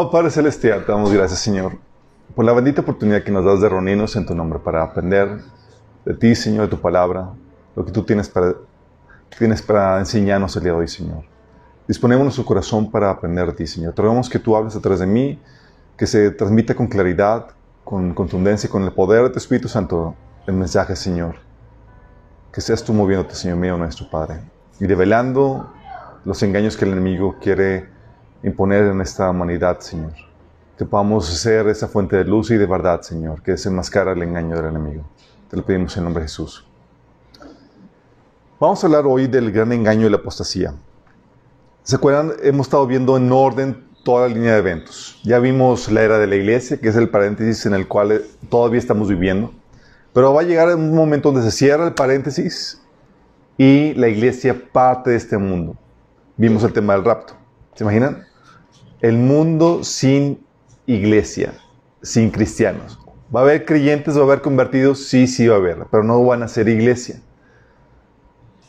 Amado Padre Celestial, te damos gracias, Señor, por la bendita oportunidad que nos das de reunirnos en tu nombre para aprender de ti, Señor, de tu palabra, lo que tú tienes para, enseñarnos el día de hoy, Señor. Disponemos nuestro corazón para aprender de ti, Señor. Te rogamos que tú hables a través de mí, que se transmita con claridad, con contundencia, con el poder de tu Espíritu Santo el mensaje, Señor. Que seas tú moviéndote, Señor mío, nuestro Padre, y develando los engaños que el enemigo quiere imponer en esta humanidad, Señor. Que podamos ser esa fuente de luz y de verdad, Señor, que desenmascara el engaño del enemigo. Te lo pedimos en nombre de Jesús. Vamos a hablar hoy del gran engaño y la apostasía. ¿Se acuerdan? Hemos estado viendo en orden toda la línea de eventos. Ya vimos la era de la iglesia, que es el paréntesis en el cual todavía estamos viviendo. Pero va a llegar un momento donde se cierra el paréntesis y la iglesia parte de este mundo. Vimos el tema del rapto. ¿Se imaginan? El mundo sin iglesia, sin cristianos. ¿Va a haber creyentes, va a haber convertidos? Sí, sí va a haber, pero no van a ser iglesia.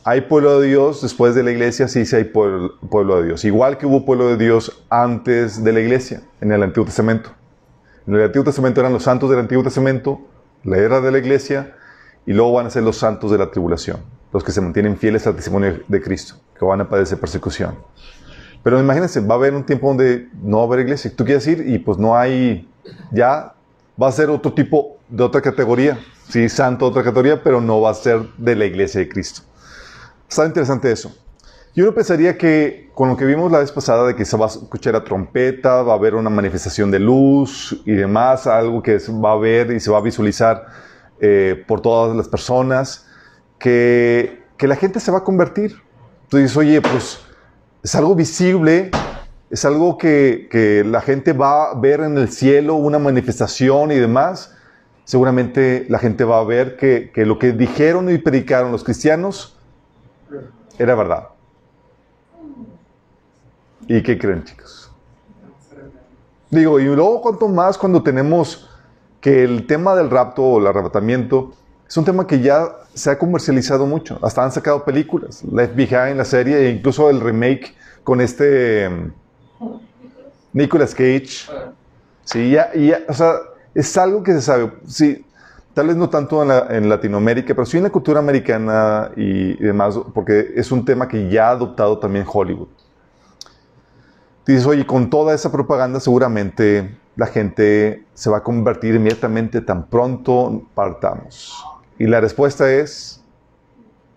¿Hay pueblo de Dios después de la iglesia? Sí, sí hay pueblo, pueblo, de Dios. Igual que hubo pueblo de Dios antes de la iglesia, en el Antiguo Testamento. En el Antiguo Testamento eran los santos del Antiguo Testamento, la era de la iglesia, y luego van a ser los santos de la tribulación, los que se mantienen fieles al testimonio de Cristo, que van a padecer persecución. Pero imagínense, va a haber un tiempo donde no va a haber iglesia. Tú quieres ir y pues no hay, ya va a ser otro tipo de otra categoría. Sí, santo, otra categoría, pero no va a ser de la iglesia de Cristo. Está interesante eso. Yo no pensaría que con lo que vimos la vez pasada de que se va a escuchar la trompeta, va a haber una manifestación de luz y demás, algo que va a ver y se va a visualizar eh, por todas las personas, que, que la gente se va a convertir. Tú dices, oye, pues es algo visible, es algo que, que la gente va a ver en el cielo, una manifestación y demás. Seguramente la gente va a ver que, que lo que dijeron y predicaron los cristianos era verdad. ¿Y qué creen, chicos? Digo, y luego cuanto más cuando tenemos que el tema del rapto o el arrebatamiento es un tema que ya se ha comercializado mucho. Hasta han sacado películas. Left Behind, la serie, e incluso el remake con este um, Nicolas Cage. Sí, ya, ya, o sea, es algo que se sabe. Sí, tal vez no tanto en, Latinoamérica, pero sí en la cultura americana y, demás, porque es un tema que ya ha adoptado también Hollywood. Dices, oye, con toda esa propaganda seguramente la gente se va a convertir inmediatamente tan pronto partamos. Y la respuesta es,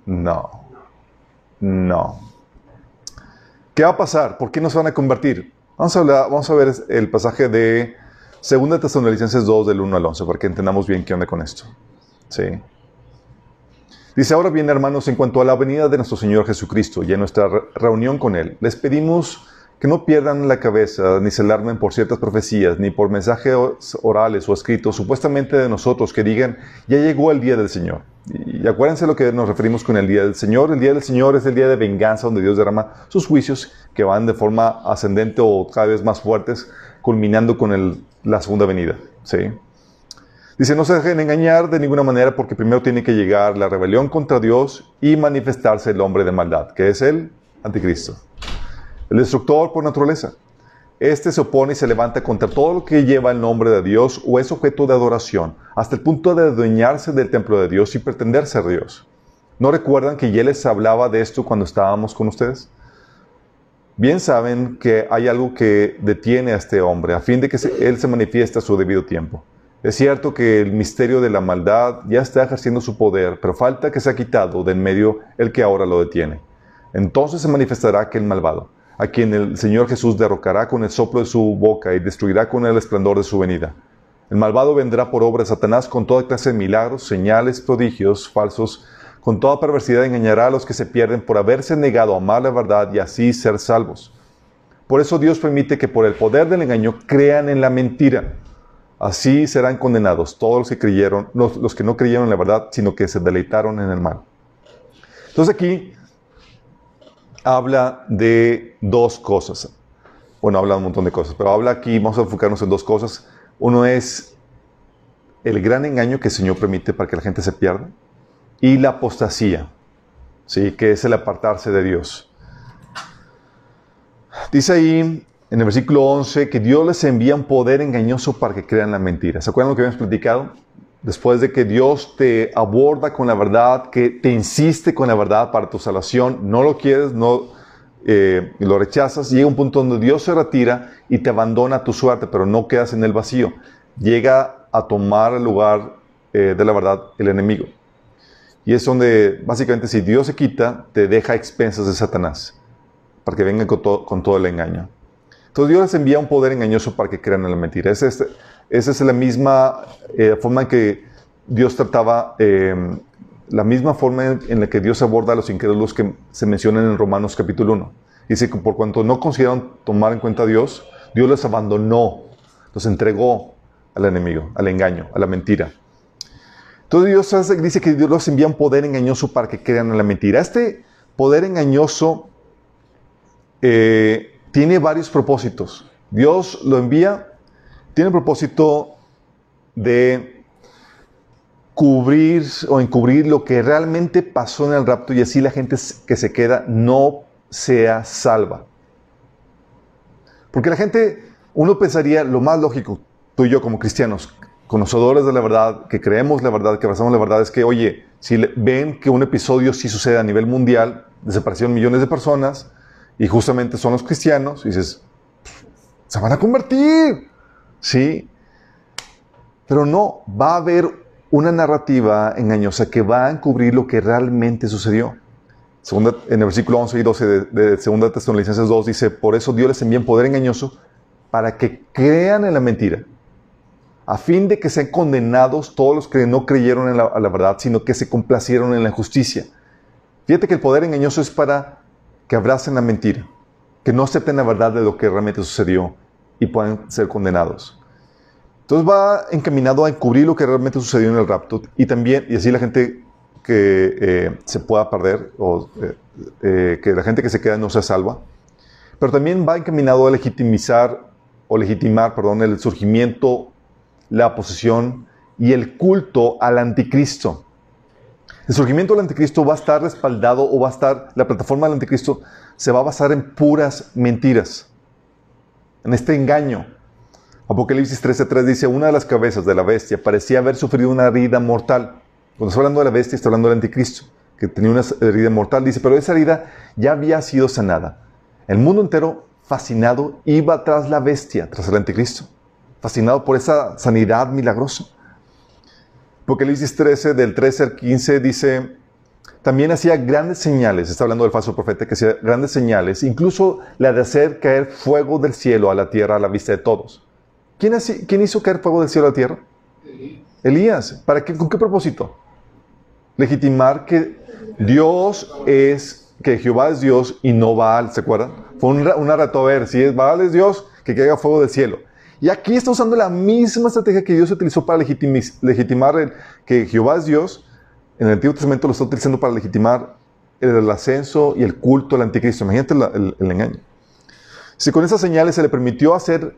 no, no. ¿Qué va a pasar? ¿Por qué no se van a convertir? Vamos a, hablar, vamos a ver el pasaje de 2 Tesalonicenses 2 del 1 al 11 para que entendamos bien qué onda con esto. Sí. Dice, ahora bien, hermanos, en cuanto a la venida de nuestro Señor Jesucristo y a nuestra reunión con Él, les pedimos que no pierdan la cabeza ni se alarmen por ciertas profecías, ni por mensajes orales o escritos, supuestamente de nosotros, que digan, ya llegó el día del Señor. Y acuérdense lo que nos referimos con el día del Señor. El día del Señor es el día de venganza, donde Dios derrama sus juicios que van de forma ascendente o cada vez más fuertes, culminando con el la segunda venida. ¿sí? Dice, no se dejen engañar de ninguna manera porque primero tiene que llegar la rebelión contra Dios y manifestarse el hombre de maldad, que es el anticristo, el destructor por naturaleza. Este se opone y se levanta contra todo lo que lleva el nombre de Dios o es objeto de adoración, hasta el punto de adueñarse del templo de Dios y pretender ser Dios. ¿No recuerdan que ya les hablaba de esto cuando estábamos con ustedes? Bien saben que hay algo que detiene a este hombre a fin de que él se manifieste a su debido tiempo. Es cierto que el misterio de la maldad ya está ejerciendo su poder, pero falta que se ha quitado de en medio el que ahora lo detiene. Entonces se manifestará aquel malvado, a quien el Señor Jesús derrocará con el soplo de su boca y destruirá con el esplendor de su venida. El malvado vendrá por obra de Satanás con toda clase de milagros, señales, prodigios falsos, con toda perversidad engañará a los que se pierden por haberse negado a amar la verdad y así ser salvos. Por eso Dios permite que por el poder del engaño crean en la mentira. Así serán condenados todos los que creyeron, los, que no creyeron en la verdad, sino que se deleitaron en el mal. Entonces aquí habla de dos cosas. Bueno, habla de un montón de cosas, pero habla aquí, vamos a enfocarnos en dos cosas. Uno es el gran engaño que el Señor permite para que la gente se pierda y la apostasía, ¿sí? que es el apartarse de Dios. Dice ahí en el versículo 11 que Dios les envía un poder engañoso para que crean la mentira. ¿Se acuerdan lo que habíamos platicado? Después de que Dios te aborda con la verdad, que te insiste con la verdad para tu salvación, no lo quieres, no eh, lo rechazas, llega un punto donde Dios se retira y te abandona a tu suerte, pero no quedas en el vacío. Llega a tomar el lugar eh, de la verdad el enemigo. Y es donde, básicamente, si Dios se quita, te deja a expensas de Satanás, para que venga con, con todo el engaño. Entonces Dios les envía un poder engañoso para que crean en la mentira. Es, esa es la misma eh, forma en que Dios trataba, em, la misma forma en la que Dios aborda a los incrédulos que se mencionan en Romanos capítulo 1. Dice que por cuanto no consiguieron tomar en cuenta a Dios, Dios les abandonó, los entregó al enemigo, al engaño, a la mentira. Entonces Dios dice que Dios les envía un poder engañoso para que crean en la mentira. Este poder engañoso eh, tiene varios propósitos. Dios lo envía, tiene el propósito de cubrir o encubrir lo que realmente pasó en el rapto y así la gente que se queda no sea salva. Porque la gente, uno pensaría, lo más lógico, tú y yo como cristianos, conocedores de la verdad, que creemos la verdad, que abrazamos la verdad, es que, oye, si ven que un episodio sí sucede a nivel mundial, desaparecieron millones de personas, y justamente son los cristianos, y dices, se van a convertir, ¿sí? Pero no, va a haber una narrativa engañosa que va a encubrir lo que realmente sucedió. Segunda, en el versículo 11 y 12 de, de Segunda Tesalonicenses 2 dice, por eso Dios les envía un poder engañoso para que crean en la mentira, a fin de que sean condenados todos los que no creyeron en la, la verdad, sino que se complacieron en la injusticia. Fíjate que el poder engañoso es para que abracen la mentira, que no acepten la verdad de lo que realmente sucedió y puedan ser condenados. Entonces va encaminado a encubrir lo que realmente sucedió en el rapto y también, y así la gente que eh, se pueda perder o eh, eh, que la gente que se queda no sea salva, pero también va encaminado a legitimizar o legitimar, perdón, el surgimiento, la posesión y el culto al anticristo. El surgimiento del anticristo va a estar respaldado o va a estar, la plataforma del anticristo se va a basar en puras mentiras, en este engaño. Apocalipsis 13:3 dice, una de las cabezas de la bestia parecía haber sufrido una herida mortal. Cuando está hablando de la bestia, está hablando del anticristo, que tenía una herida mortal. Dice, pero esa herida ya había sido sanada. El mundo entero, fascinado, iba tras la bestia, tras el anticristo, fascinado por esa sanidad milagrosa. Apocalipsis 13, del 13 al 15, dice, también hacía grandes señales, está hablando del falso profeta, que hacía grandes señales, incluso la de hacer caer fuego del cielo a la tierra a la vista de todos. ¿Quién, quién hizo caer fuego del cielo a la tierra? Elías. ¿Para qué, ¿Con qué propósito? Legitimar que Dios es, que Jehová es Dios y no Baal, ¿se acuerdan? Fue un, una reto a ver, si es Baal es Dios, que caiga fuego del cielo. Y aquí está usando la misma estrategia que Dios utilizó para legitimar el, que Jehová es Dios. En el Antiguo Testamento lo está utilizando para legitimar el, ascenso y el culto al anticristo. Imagínate el, engaño. Si con esas señales se le permitió hacer,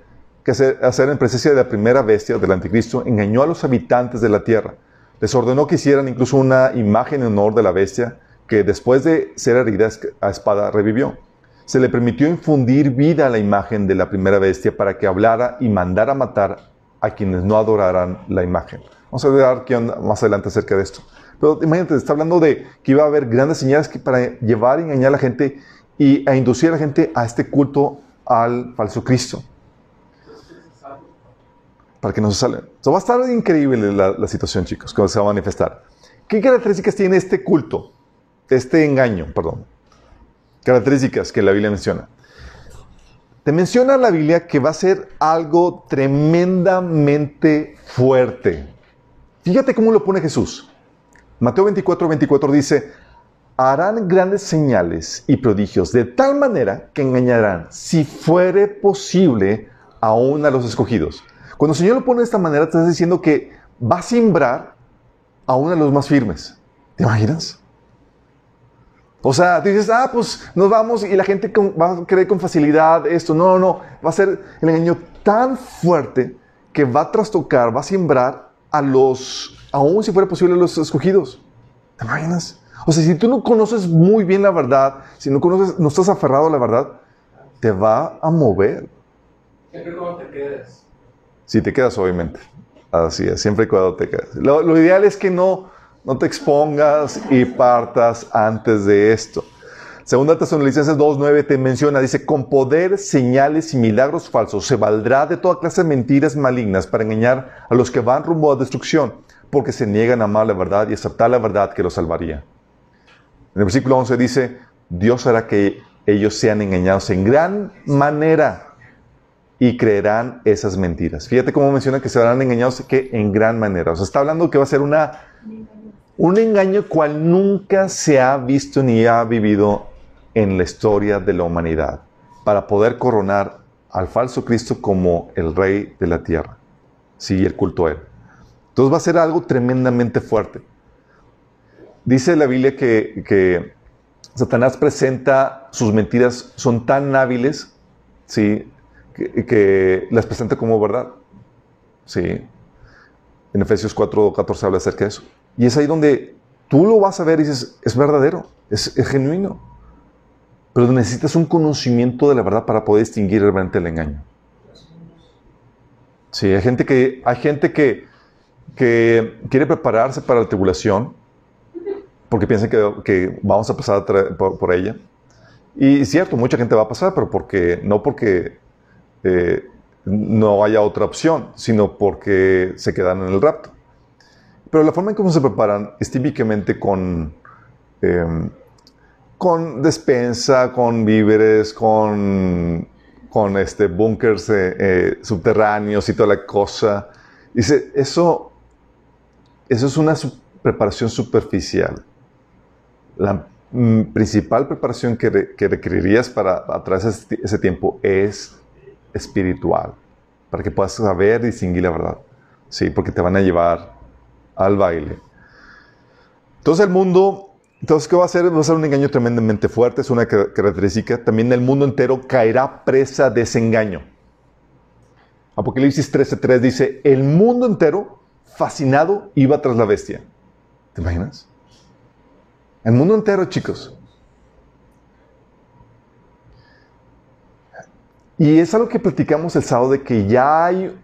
hacer, en presencia de la primera bestia del anticristo, engañó a los habitantes de la tierra. Les ordenó que hicieran incluso una imagen en honor de la bestia que después de ser herida a espada revivió se le permitió infundir vida a la imagen de la primera bestia para que hablara y mandara matar a quienes no adoraran la imagen. Vamos a ver más adelante acerca de esto. Pero imagínate, está hablando de que iba a haber grandes señales para llevar y engañar a la gente y a inducir a la gente a este culto al falso Cristo. Para que no se salgan. va a estar increíble la, la situación, chicos, cuando se va a manifestar. ¿Qué características tiene este culto? Este engaño, perdón características que la Biblia menciona. Te menciona la Biblia que va a ser algo tremendamente fuerte. Fíjate cómo lo pone Jesús. Mateo 24, 24 dice, harán grandes señales y prodigios de tal manera que engañarán, si fuere posible, aún a los escogidos. Cuando el Señor lo pone de esta manera, te está diciendo que va a simbrar a los más firmes. ¿Te imaginas? O sea, tú dices, ah, pues nos vamos y la gente va a creer con facilidad esto. No, no, no. Va a ser el engaño tan fuerte que va a trastocar, va a siembrar a los, aún si fuera posible, a los escogidos. ¿Te imaginas? O sea, si tú no conoces muy bien la verdad, si no conoces, no estás aferrado a la verdad, te va a mover. Siempre te quedes. Si te quedas, obviamente. Así es, siempre te quedas. Lo, lo ideal es que no, no te expongas y partas antes de esto. Segunda Tesalonicenses 2.9 te menciona, dice, con poder, señales y milagros falsos se valdrá de toda clase de mentiras malignas para engañar a los que van rumbo a destrucción, porque se niegan a amar la verdad y aceptar la verdad que los salvaría. En el versículo 11 dice, Dios hará que ellos sean engañados en gran manera y creerán esas mentiras. Fíjate cómo menciona que se verán engañados que en gran manera. O sea, está hablando que va a ser una, un engaño cual nunca se ha visto ni ha vivido en la historia de la humanidad para poder coronar al falso Cristo como el rey de la tierra. Sí, el culto a él. Entonces va a ser algo tremendamente fuerte. Dice la Biblia que, que Satanás presenta sus mentiras, son tan hábiles, ¿sí? Que, que, las presenta como verdad. ¿sí? En Efesios 4, 14 habla acerca de eso. Y es ahí donde tú lo vas a ver y dices, es verdadero, es, es genuino. Pero necesitas un conocimiento de la verdad para poder distinguir realmente el engaño. Sí, hay gente que, hay gente que, que quiere prepararse para la tribulación porque piensan que, que vamos a pasar por, por, ella. Y es cierto, mucha gente va a pasar, pero porque, no porque eh, no haya otra opción, sino porque se quedan en el rapto. Pero la forma en cómo se preparan es típicamente con... Eh, con despensa, con víveres, con, con este, eh, eh, subterráneos y toda la cosa. Dice, eso, eso es una preparación superficial. La principal preparación que, que, requerirías para atrás ese, ese tiempo es espiritual, para que puedas saber distinguir la verdad. Sí, porque te van a llevar al baile. Entonces el mundo entonces, ¿qué va a hacer? Va a ser un engaño tremendamente fuerte, es una característica. También el mundo entero caerá presa de ese engaño. Apocalipsis 13:3 dice, el mundo entero, fascinado, iba tras la bestia. ¿Te imaginas? El mundo entero, chicos. Y es algo que platicamos el sábado de que ya hay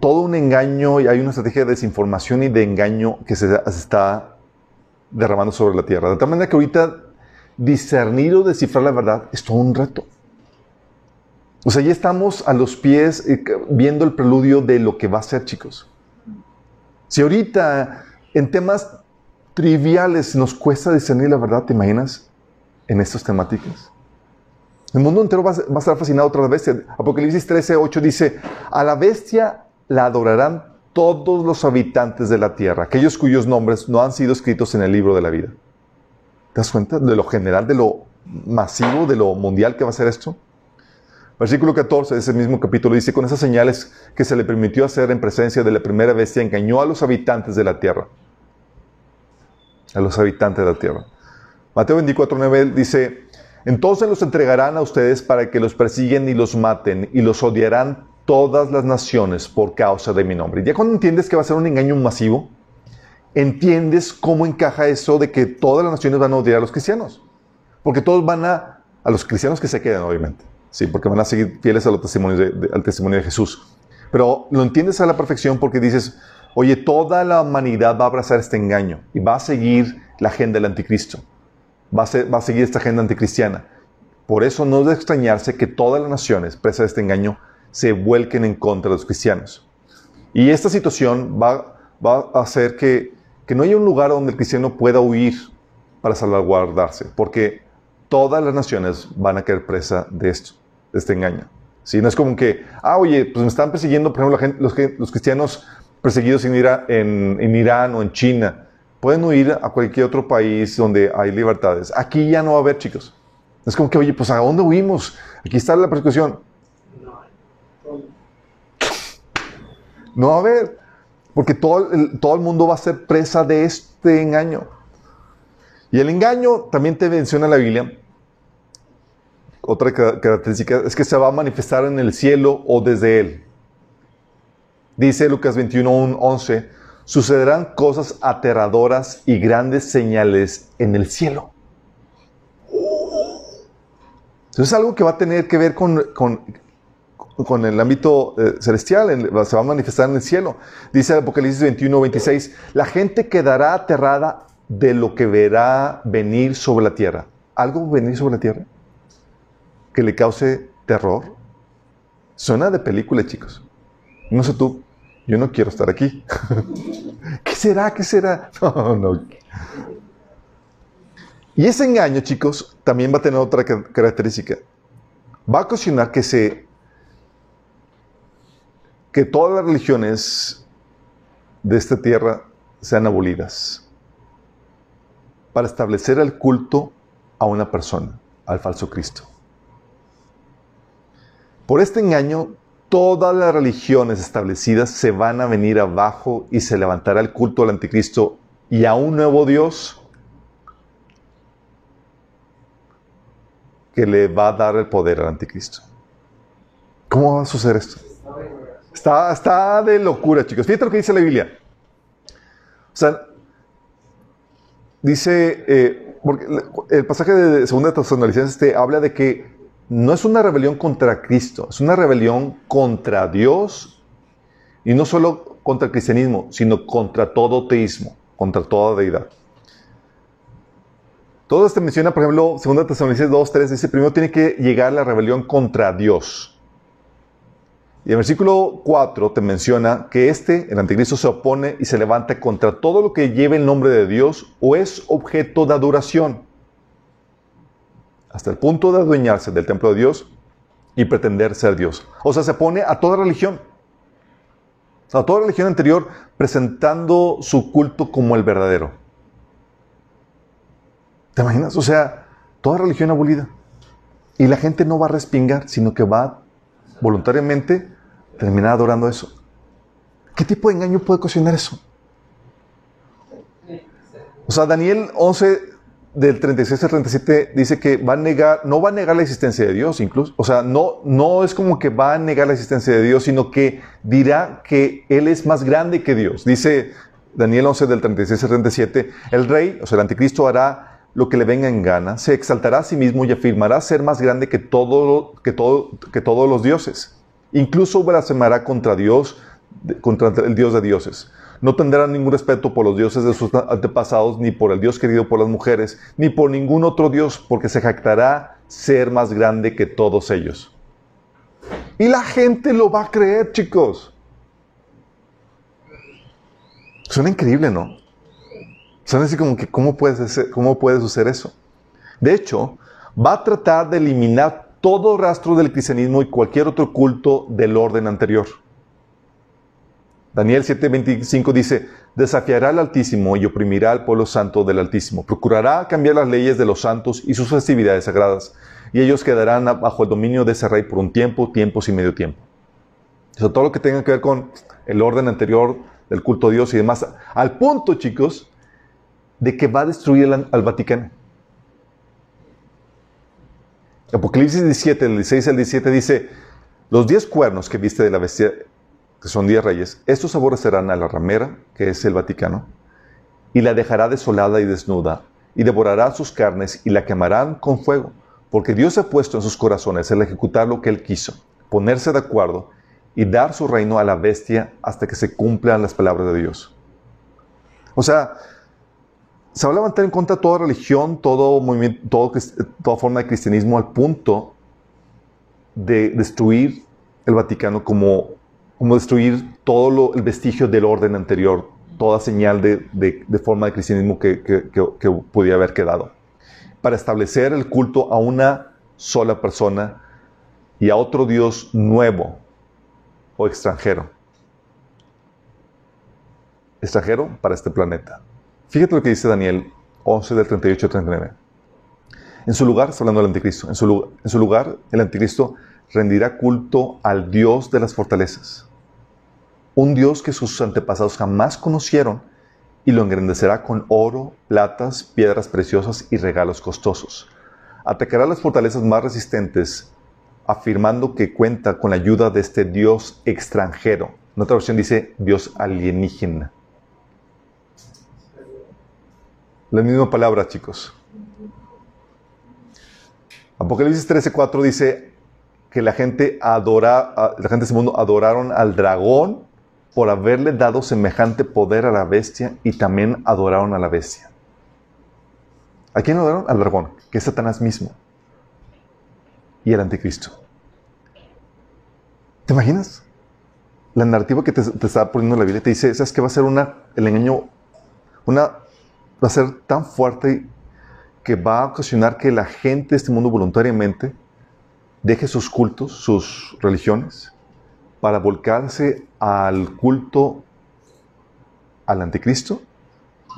todo un engaño y hay una estrategia de desinformación y de engaño que se, se está derramando sobre la tierra. De tal manera que ahorita discernir o descifrar la verdad es todo un reto. O sea, ya estamos a los pies eh, viendo el preludio de lo que va a ser, chicos. Si ahorita en temas triviales nos cuesta discernir la verdad, ¿te imaginas? En estas temáticas. El mundo entero va a, estar fascinado otra vez. Apocalipsis 13, 8 dice, a la bestia la adorarán todos los habitantes de la tierra, aquellos cuyos nombres no han sido escritos en el libro de la vida. ¿Te das cuenta de lo general, de lo masivo, de lo mundial que va a ser esto? Versículo 14 de ese mismo capítulo dice, con esas señales que se le permitió hacer en presencia de la primera bestia, engañó a los habitantes de la tierra. A los habitantes de la tierra. Mateo 24, 9 dice, entonces los entregarán a ustedes para que los persiguen y los maten y los odiarán todas las naciones por causa de mi nombre. Ya cuando entiendes que va a ser un engaño masivo, entiendes cómo encaja eso de que todas las naciones van a odiar a los cristianos. Porque todos van a, a los cristianos que se quedan, obviamente. Sí, porque van a seguir fieles a los de, al testimonio de Jesús. Pero lo entiendes a la perfección porque dices, oye, toda la humanidad va a abrazar este engaño y va a seguir la agenda del anticristo. Va a, seguir esta agenda anticristiana. Por eso no es de extrañarse que todas las naciones, presas de este engaño, se vuelquen en contra de los cristianos. Y esta situación va, a hacer que, no haya un lugar donde el cristiano pueda huir para salvaguardarse, porque todas las naciones van a caer presa de esto, de este engaño. Si No es como que, ah, oye, pues me están persiguiendo, por ejemplo, los, los, cristianos perseguidos en, Irán o en China. Pueden huir a cualquier otro país donde hay libertades. Aquí ya no va a haber, chicos. Es como que, oye, pues ¿a dónde huimos? Aquí está la persecución. No va a haber, porque todo el, todo el mundo va a ser presa de este engaño. Y el engaño también te menciona la Biblia. Otra característica es que se va a manifestar en el cielo o desde él. Dice Lucas 21, 11, sucederán cosas aterradoras y grandes señales en el cielo. Entonces es algo que va a tener que ver con, con con el ámbito eh, celestial, se va a manifestar en el cielo. Dice Apocalipsis 21, 26, la gente quedará aterrada de lo que verá venir sobre la tierra. ¿Algo venir sobre la tierra? Que le cause terror. Suena de película, chicos. No sé tú, yo no quiero estar aquí. ¿Qué será? ¿Qué será? No, no. Y ese engaño, chicos, también va a tener otra característica. Va a ocasionar que se que todas las religiones de esta tierra sean abolidas para establecer el culto a una persona, al falso Cristo. Por este engaño, todas las religiones establecidas se van a venir abajo y se levantará el culto al anticristo y a un nuevo Dios que le va a dar el poder al anticristo. ¿Cómo va a suceder esto? Está, está de locura, chicos. Fíjate lo que dice la Biblia. O sea, dice, eh, porque el pasaje de Segunda Tesalonicenses te habla de que no es una rebelión contra Cristo, es una rebelión contra Dios y no solo contra el cristianismo, sino contra todo teísmo, contra toda deidad. Todo esto menciona, por ejemplo, 2 Tesalonicenses 2, 3, dice, primero tiene que llegar la rebelión contra Dios. Y el versículo 4 te menciona que este, el anticristo, se opone y se levanta contra todo lo que lleve el nombre de Dios o es objeto de adoración, hasta el punto de adueñarse del templo de Dios y pretender ser Dios. O sea, se opone a toda religión, a toda religión anterior, presentando su culto como el verdadero. ¿Te imaginas? O sea, toda religión abolida. Y la gente no va a respingar, sino que va voluntariamente terminar adorando eso. ¿Qué tipo de engaño puede ocasionar eso? O sea, Daniel 11 del 36 al 37 dice que va a negar, no va a negar la existencia de Dios incluso. O sea, no, no es como que va a negar la existencia de Dios, sino que dirá que Él es más grande que Dios. Dice Daniel 11 del 36 al 37, el rey, o sea, el anticristo hará lo que le venga en gana, se exaltará a sí mismo y afirmará ser más grande que, todo, que, todo, que todos los dioses. Incluso blasfemará contra Dios, contra el Dios de dioses. No tendrá ningún respeto por los dioses de sus antepasados, ni por el Dios querido por las mujeres, ni por ningún otro Dios, porque se jactará ser más grande que todos ellos. Y la gente lo va a creer, chicos. Suena increíble, ¿no? Suena así como que, ¿cómo puede, ¿cómo puede suceder eso? De hecho, va a tratar de eliminar todo rastro del cristianismo y cualquier otro culto del orden anterior. Daniel 7:25 dice, desafiará al Altísimo y oprimirá al pueblo santo del Altísimo. Procurará cambiar las leyes de los santos y sus festividades sagradas, y ellos quedarán bajo el dominio de ese rey por un tiempo, tiempos y medio tiempo. Eso, todo lo que tenga que ver con el orden anterior del culto a Dios y demás, al punto, chicos, de que va a destruir al Vaticano. Apocalipsis 17, del 16 al 17 dice, los diez cuernos que viste de la bestia, que son diez reyes, estos aborrecerán a la ramera, que es el Vaticano, y la dejará desolada y desnuda, y devorará sus carnes y la quemarán con fuego, porque Dios ha puesto en sus corazones el ejecutar lo que Él quiso, ponerse de acuerdo y dar su reino a la bestia hasta que se cumplan las palabras de Dios. O sea, se va a levantar en contra toda religión, todo movimiento, toda forma de cristianismo al punto de destruir el Vaticano como, como destruir todo el vestigio del orden anterior, toda señal de, forma de cristianismo que, que, pudiera haber quedado, para establecer el culto a una sola persona y a otro Dios nuevo o extranjero. Extranjero para este planeta. Fíjate lo que dice Daniel 11 del 38 al 39. En su lugar, está hablando del anticristo, en su, en su lugar el anticristo rendirá culto al Dios de las fortalezas, un Dios que sus antepasados jamás conocieron y lo engrandecerá con oro, platas, piedras preciosas y regalos costosos. Atacará las fortalezas más resistentes, afirmando que cuenta con la ayuda de este Dios extranjero. En otra versión dice Dios alienígena. La misma palabra, chicos. Apocalipsis 13:4 dice, que la gente, adora, la gente de este mundo adoraron al dragón por haberle dado semejante poder a la bestia y también adoraron a la bestia. ¿A quién adoraron? Al dragón, que es Satanás mismo. Y el anticristo. ¿Te imaginas? La narrativa que te, está poniendo la Biblia te dice, ¿sabes qué va a ser una, el engaño, una, va a ser tan fuerte que va a ocasionar que la gente de este mundo voluntariamente deje sus cultos, sus religiones, para volcarse al culto al anticristo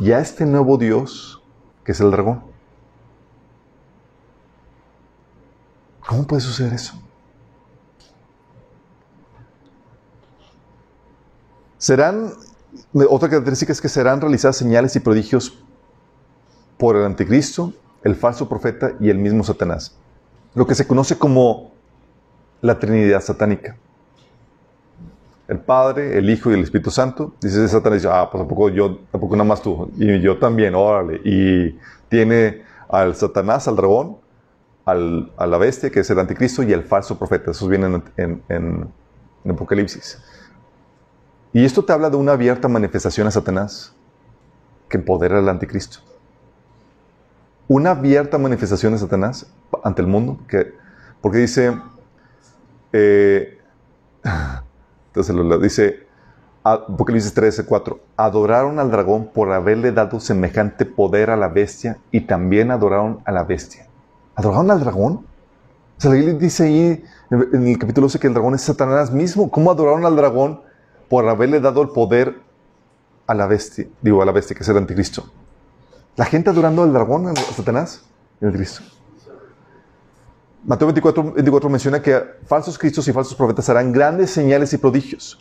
y a este nuevo Dios que es el dragón. ¿Cómo puede suceder eso? Serán, otra característica es que serán realizadas señales y prodigios por el anticristo, el falso profeta y el mismo Satanás. Lo que se conoce como la Trinidad satánica. El Padre, el Hijo y el Espíritu Santo. Dice Satanás, ah, pues tampoco yo, tampoco nada más tú. Y yo también, órale. Y tiene al Satanás, al dragón, al, a la bestia, que es el anticristo, y el falso profeta. Esos vienen en, en, en Apocalipsis. Y esto te habla de una abierta manifestación a Satanás que empodera al anticristo. Una abierta manifestación de Satanás ante el mundo, que, porque dice, eh, entonces lo, dice Apocalipsis 13, 4, adoraron al dragón por haberle dado semejante poder a la bestia y también adoraron a la bestia. ¿Adoraron al dragón? O sea, la dice ahí en el capítulo 12 que el dragón es Satanás mismo. ¿Cómo adoraron al dragón por haberle dado el poder a la bestia? Digo, a la bestia, que es el anticristo. La gente adorando al dragón, a Satanás, el Cristo. Mateo 24, 24 menciona que falsos cristos y falsos profetas harán grandes señales y prodigios.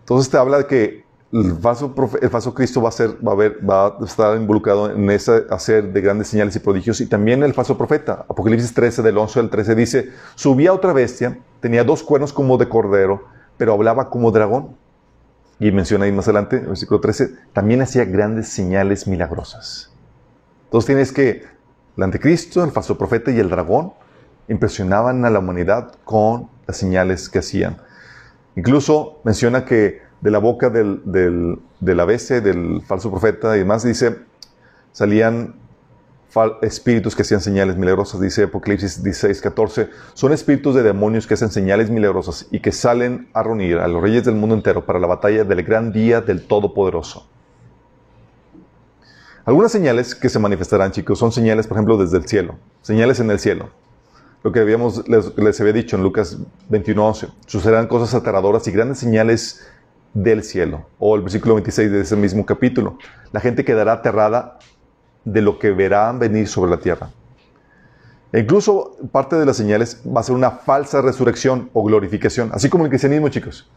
Entonces te habla de que el falso, el falso Cristo va a, ser, va, a estar involucrado en hacer de grandes señales y prodigios y también el falso profeta. Apocalipsis 13, del 11 al 13 dice, subía otra bestia, tenía dos cuernos como de cordero, pero hablaba como dragón. Y menciona ahí más adelante, en el versículo 13, también hacía grandes señales milagrosas. Entonces tienes que el anticristo, el falso profeta y el dragón impresionaban a la humanidad con las señales que hacían. Incluso menciona que de la boca del, del, de la bestia, del falso profeta y demás, dice, salían espíritus que hacían señales milagrosas, dice Apocalipsis 16, 14, son espíritus de demonios que hacen señales milagrosas y que salen a reunir a los reyes del mundo entero para la batalla del gran día del Todopoderoso. Algunas señales que se manifestarán, chicos, son señales, por ejemplo, desde el cielo. Señales en el cielo. Lo que habíamos, les, había dicho en Lucas 21.11. Sucederán cosas aterradoras y grandes señales del cielo. O el versículo 26 de ese mismo capítulo. La gente quedará aterrada de lo que verán venir sobre la tierra. E incluso parte de las señales va a ser una falsa resurrección o glorificación. Así como el cristianismo, chicos.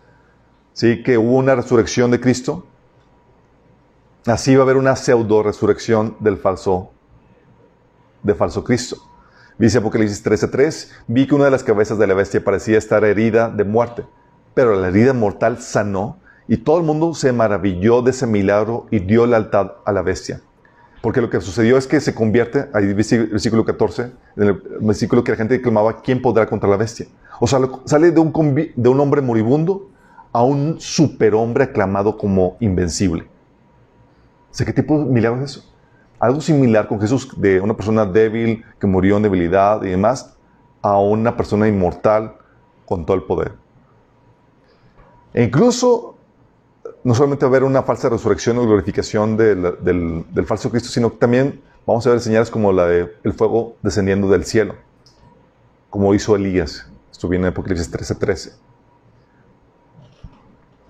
Sí, que hubo una resurrección de Cristo Así va a haber una pseudo resurrección del falso, de falso Cristo. Dice Apocalipsis 13:3, vi que una de las cabezas de la bestia parecía estar herida de muerte, pero la herida mortal sanó y todo el mundo se maravilló de ese milagro y dio lealtad a la bestia. Porque lo que sucedió es que se convierte, ahí versículo 14, en el versículo que la gente clamaba, ¿quién podrá contra la bestia? O sea, sale de un, de un hombre moribundo a un superhombre aclamado como invencible. ¿Qué tipo de milagro es eso? Algo similar con Jesús, de una persona débil que murió en debilidad y demás, a una persona inmortal con todo el poder. E incluso, no solamente va a haber una falsa resurrección o glorificación del, del, falso Cristo, sino que también vamos a ver señales como la del el fuego descendiendo del cielo, como hizo Elías. Esto viene en Apocalipsis 13:13. 13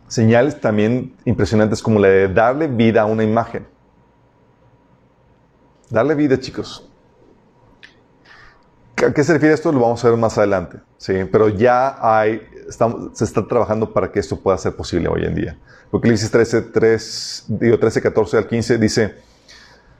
señales también impresionantes como la de darle vida a una imagen. Darle vida, chicos. ¿A qué se refiere esto? Lo vamos a ver más adelante. ¿sí? Pero ya hay, se está trabajando para que esto pueda ser posible hoy en día. Apocalipsis 13, 3, digo 13, 14 al 15 dice,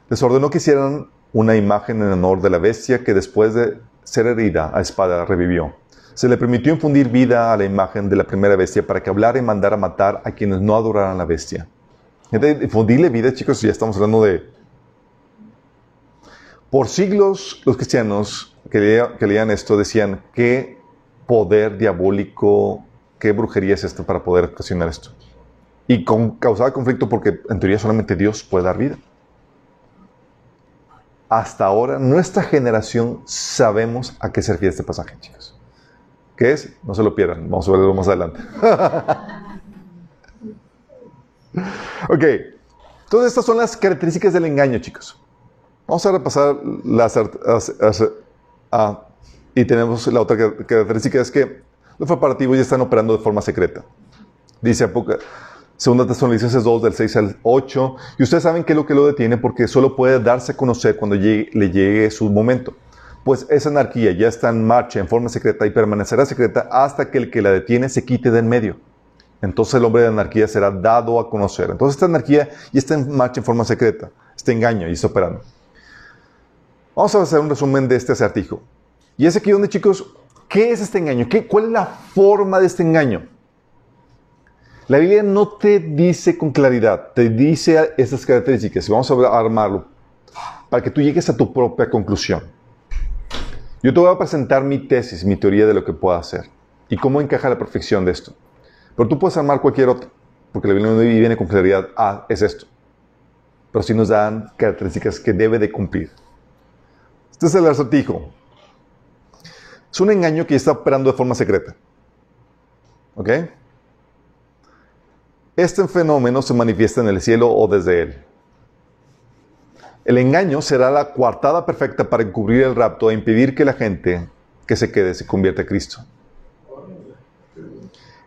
les ordenó que hicieran una imagen en honor de la bestia que después de ser herida a espada revivió se le permitió infundir vida a la imagen de la primera bestia para que hablara y mandara matar a quienes no adoraran la bestia. Infundirle vida, chicos, ya estamos hablando de... Por siglos los cristianos, que, leían esto decían, ¿qué poder diabólico, qué brujería es esto para poder ocasionar esto? Y con, causaba conflicto porque en teoría solamente Dios puede dar vida. Hasta ahora, nuestra generación sabemos a qué se refiere este pasaje, chicos. ¿Qué es? No se lo pierdan, vamos a verlo más adelante. ok, todas estas son las características del engaño, chicos. Vamos a repasar las... y tenemos la otra característica, es que los preparativos ya están operando de forma secreta. Dice Segunda Tesalonicenses 2, del 6 al 8. Y ustedes saben qué es lo que lo detiene porque solo puede darse a conocer cuando le llegue su momento. Pues esa anarquía ya está en marcha en forma secreta y permanecerá secreta hasta que el que la detiene se quite de en medio. Entonces el hombre de anarquía será dado a conocer. Entonces esta anarquía ya está en marcha en forma secreta. Este engaño y está operando. Vamos a hacer un resumen de este acertijo. Y es aquí donde, chicos, ¿qué es este engaño? ¿Qué, ¿Cuál es la forma de este engaño? La Biblia no te dice con claridad, te dice estas características. Vamos a armarlo para que tú llegues a tu propia conclusión. Yo te voy a presentar mi tesis, mi teoría de lo que puedo hacer y cómo encaja la perfección de esto. Pero tú puedes armar cualquier otro, porque la Biblia viene con claridad, ah, es esto. Pero sí nos dan características que debe de cumplir. Este es el acertijo. Es un engaño que está operando de forma secreta. ¿Ok? Este fenómeno se manifiesta en el cielo o desde él. El engaño será la coartada perfecta para encubrir el rapto e impedir que la gente que se quede se convierta a Cristo.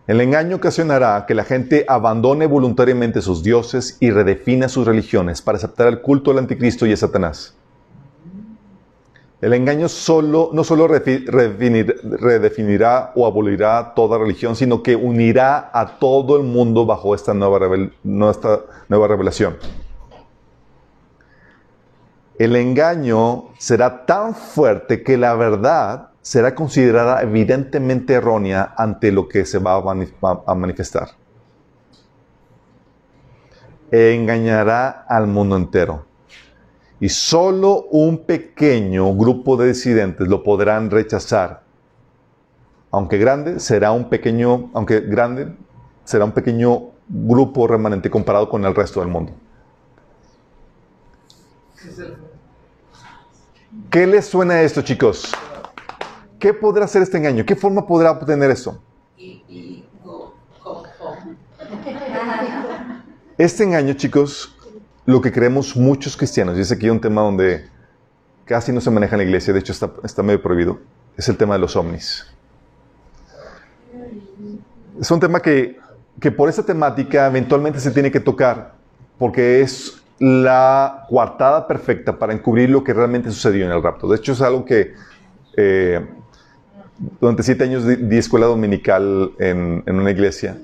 El engaño ocasionará que la gente abandone voluntariamente sus dioses y redefina sus religiones para aceptar el culto al anticristo y a Satanás. El engaño solo, no solo redefinirá o abolirá toda religión, sino que unirá a todo el mundo bajo esta nueva, nueva revelación. El engaño será tan fuerte que la verdad será considerada evidentemente errónea ante lo que se va a manifestar. E engañará al mundo entero y solo un pequeño grupo de disidentes lo podrán rechazar. Aunque grande, será un pequeño, aunque grande, será un pequeño grupo remanente comparado con el resto del mundo. ¿Qué les suena esto, chicos? ¿Qué podrá hacer este engaño? ¿Qué forma podrá obtener esto? Este engaño, chicos, lo que creemos muchos cristianos, y es aquí un tema donde casi no se maneja en la iglesia, de hecho está, está medio prohibido, es el tema de los ovnis. Es un tema que, que por esa temática eventualmente se tiene que tocar, porque es la coartada perfecta para encubrir lo que realmente sucedió en el rapto. De hecho, es algo que eh, durante siete años di, escuela dominical en, en, una iglesia.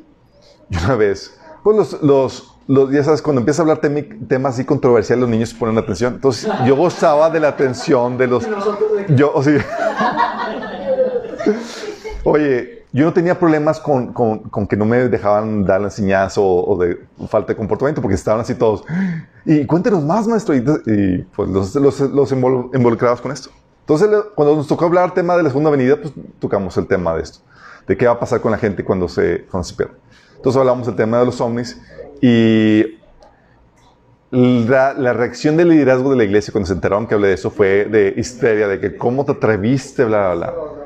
Y una vez, pues los, los ya sabes, cuando empieza a hablar temas así controversiales, los niños ponen atención. Entonces, yo gozaba de la atención de los... Yo, o sea, Oye, yo no tenía problemas con, con, que no me dejaban dar la enseñanza o, de falta de comportamiento, porque estaban así todos. Y cuéntenos más, maestro. Y, pues los, los, los, involucrados con esto. Entonces, cuando nos tocó hablar tema de la segunda venida, pues tocamos el tema de esto. De qué va a pasar con la gente cuando se, cuando se pierde. Entonces hablamos del tema de los ovnis y la, reacción del liderazgo de la iglesia cuando se enteraron que hablé de eso fue de histeria, de que cómo te atreviste, bla, bla, bla.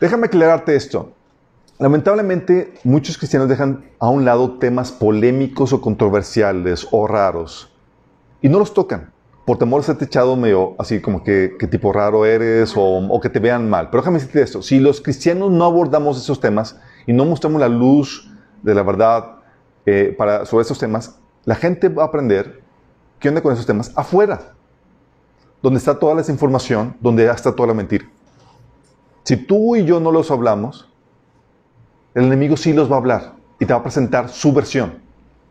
Déjame aclararte esto. Lamentablemente, muchos cristianos dejan a un lado temas polémicos o controversiales o raros y no los tocan por temor a ser echado medio así como que, qué tipo raro eres o, que te vean mal. Pero déjame decirte esto, si los cristianos no abordamos esos temas y no mostramos la luz de la verdad eh, para, sobre esos temas, la gente va a aprender qué onda con esos temas afuera, donde está toda la información, donde está toda la mentira. Si tú y yo no los hablamos, el enemigo sí los va a hablar y te va a presentar su versión,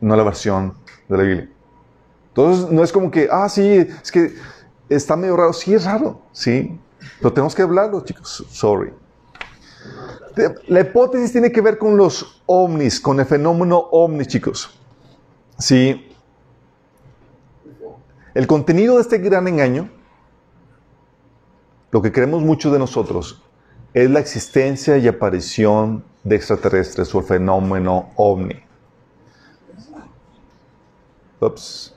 no la versión de la Biblia. Entonces, no es como que, ah, sí, es que está medio raro. Sí, es raro, sí, pero tenemos que hablarlo, chicos. Sorry. La hipótesis tiene que ver con los ovnis, con el fenómeno ovni, chicos. Sí. El contenido de este gran engaño lo que creemos muchos de nosotros es la existencia y aparición de extraterrestres o el fenómeno ovni. Ups.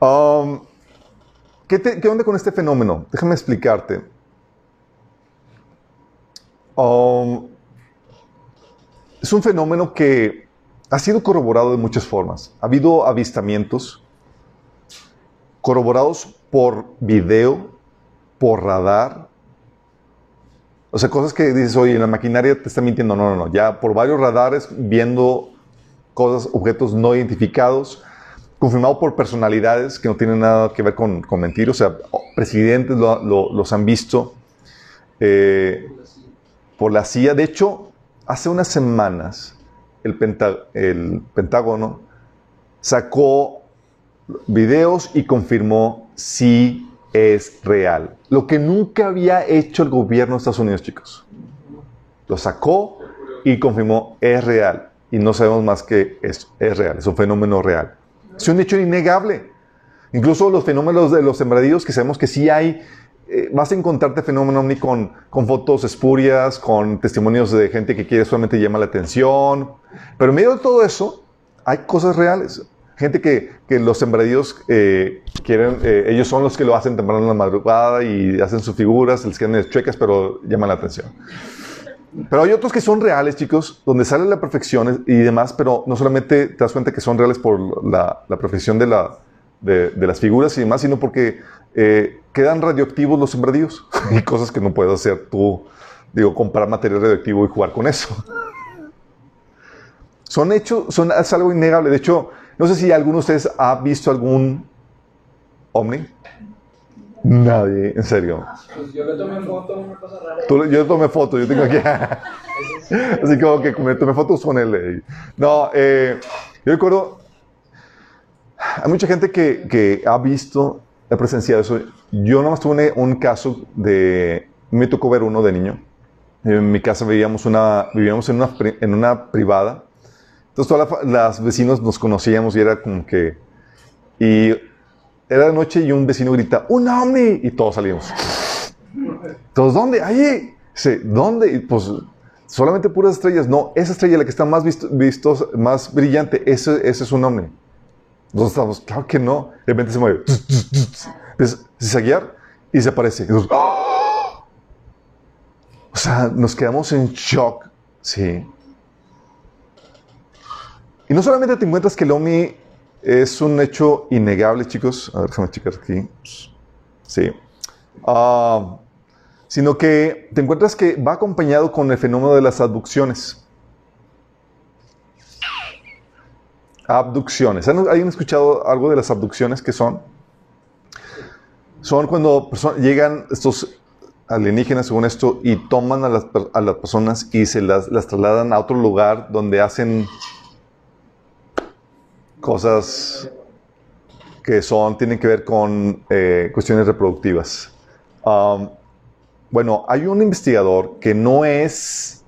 Um, ¿qué, ¿Qué onda con este fenómeno? Déjame explicarte. Um, es un fenómeno que ha sido corroborado de muchas formas. Ha habido avistamientos corroborados por video, por radar. O sea, cosas que dices, oye, la maquinaria te está mintiendo. No, no, no. Ya por varios radares viendo cosas, objetos no identificados, confirmado por personalidades que no tienen nada que ver con, con mentir. O sea, presidentes los han visto eh, por la CIA. De hecho, hace unas semanas el, el Pentágono sacó videos y confirmó si es real. Lo que nunca había hecho el gobierno de Estados Unidos, chicos. Lo sacó y confirmó es real. Y no sabemos más que es, es real, es un fenómeno real. Es un hecho innegable. Incluso los fenómenos de los sembradíos, que sabemos que sí hay, eh, vas a encontrarte fenómeno ni con, con fotos espurias, con testimonios de gente que quiere solamente llamar la atención. Pero en medio de todo eso, hay cosas reales gente que, que los sembradíos eh, quieren, eh, ellos son los que lo hacen temprano en la madrugada y hacen sus figuras, les quedan chuecas, pero llaman la atención. Pero hay otros que son reales, chicos, donde sale la perfección y demás, pero no solamente te das cuenta que son reales por la, la perfección de, la, de, las figuras y demás, sino porque eh, quedan radioactivos los sembradíos y cosas que no puedes hacer tú, digo, comprar material radioactivo y jugar con eso. Son hechos, son, es algo innegable. De hecho, no sé si alguno de ustedes ha visto algún ovni. Nadie, en serio. Pues yo le tomé foto, una cosa rara. Tú, yo le tomé foto, yo tengo aquí. Así como que me tomé fotos con él. No, eh, yo recuerdo. Hay mucha gente que, que ha visto, ha presenciado eso. Yo nomás tuve un, un caso de. Me tocó ver uno de niño. En mi casa vivíamos, una, vivíamos en, una, en una privada. Entonces todas la- las vecinos nos conocíamos y era como que... Y era de noche y un vecino grita, ¡un ovni! Y todos salimos. Todos, ¿dónde? Ahí. Sí, ¿dónde? Y pues solamente puras estrellas. No, esa estrella, la que está más visto, más brillante, ese, ese es un ovni. Nosotros estamos, claro que no. De repente se mueve. Empieza a y se aparece. Y ¡ah! O sea, nos quedamos en shock. Sí. Y no solamente te encuentras que el OMI es un hecho innegable, chicos. A ver, déjame checar aquí. Sí. Ah, sino que te encuentras que va acompañado con el fenómeno de las abducciones. Abducciones. ¿Han, ¿Alguien escuchado algo de las abducciones que son? Son cuando llegan estos alienígenas, según esto, y toman a las, personas y se las trasladan a otro lugar donde hacen cosas que son, tienen que ver con eh, cuestiones reproductivas. Um, bueno, hay un investigador que no es...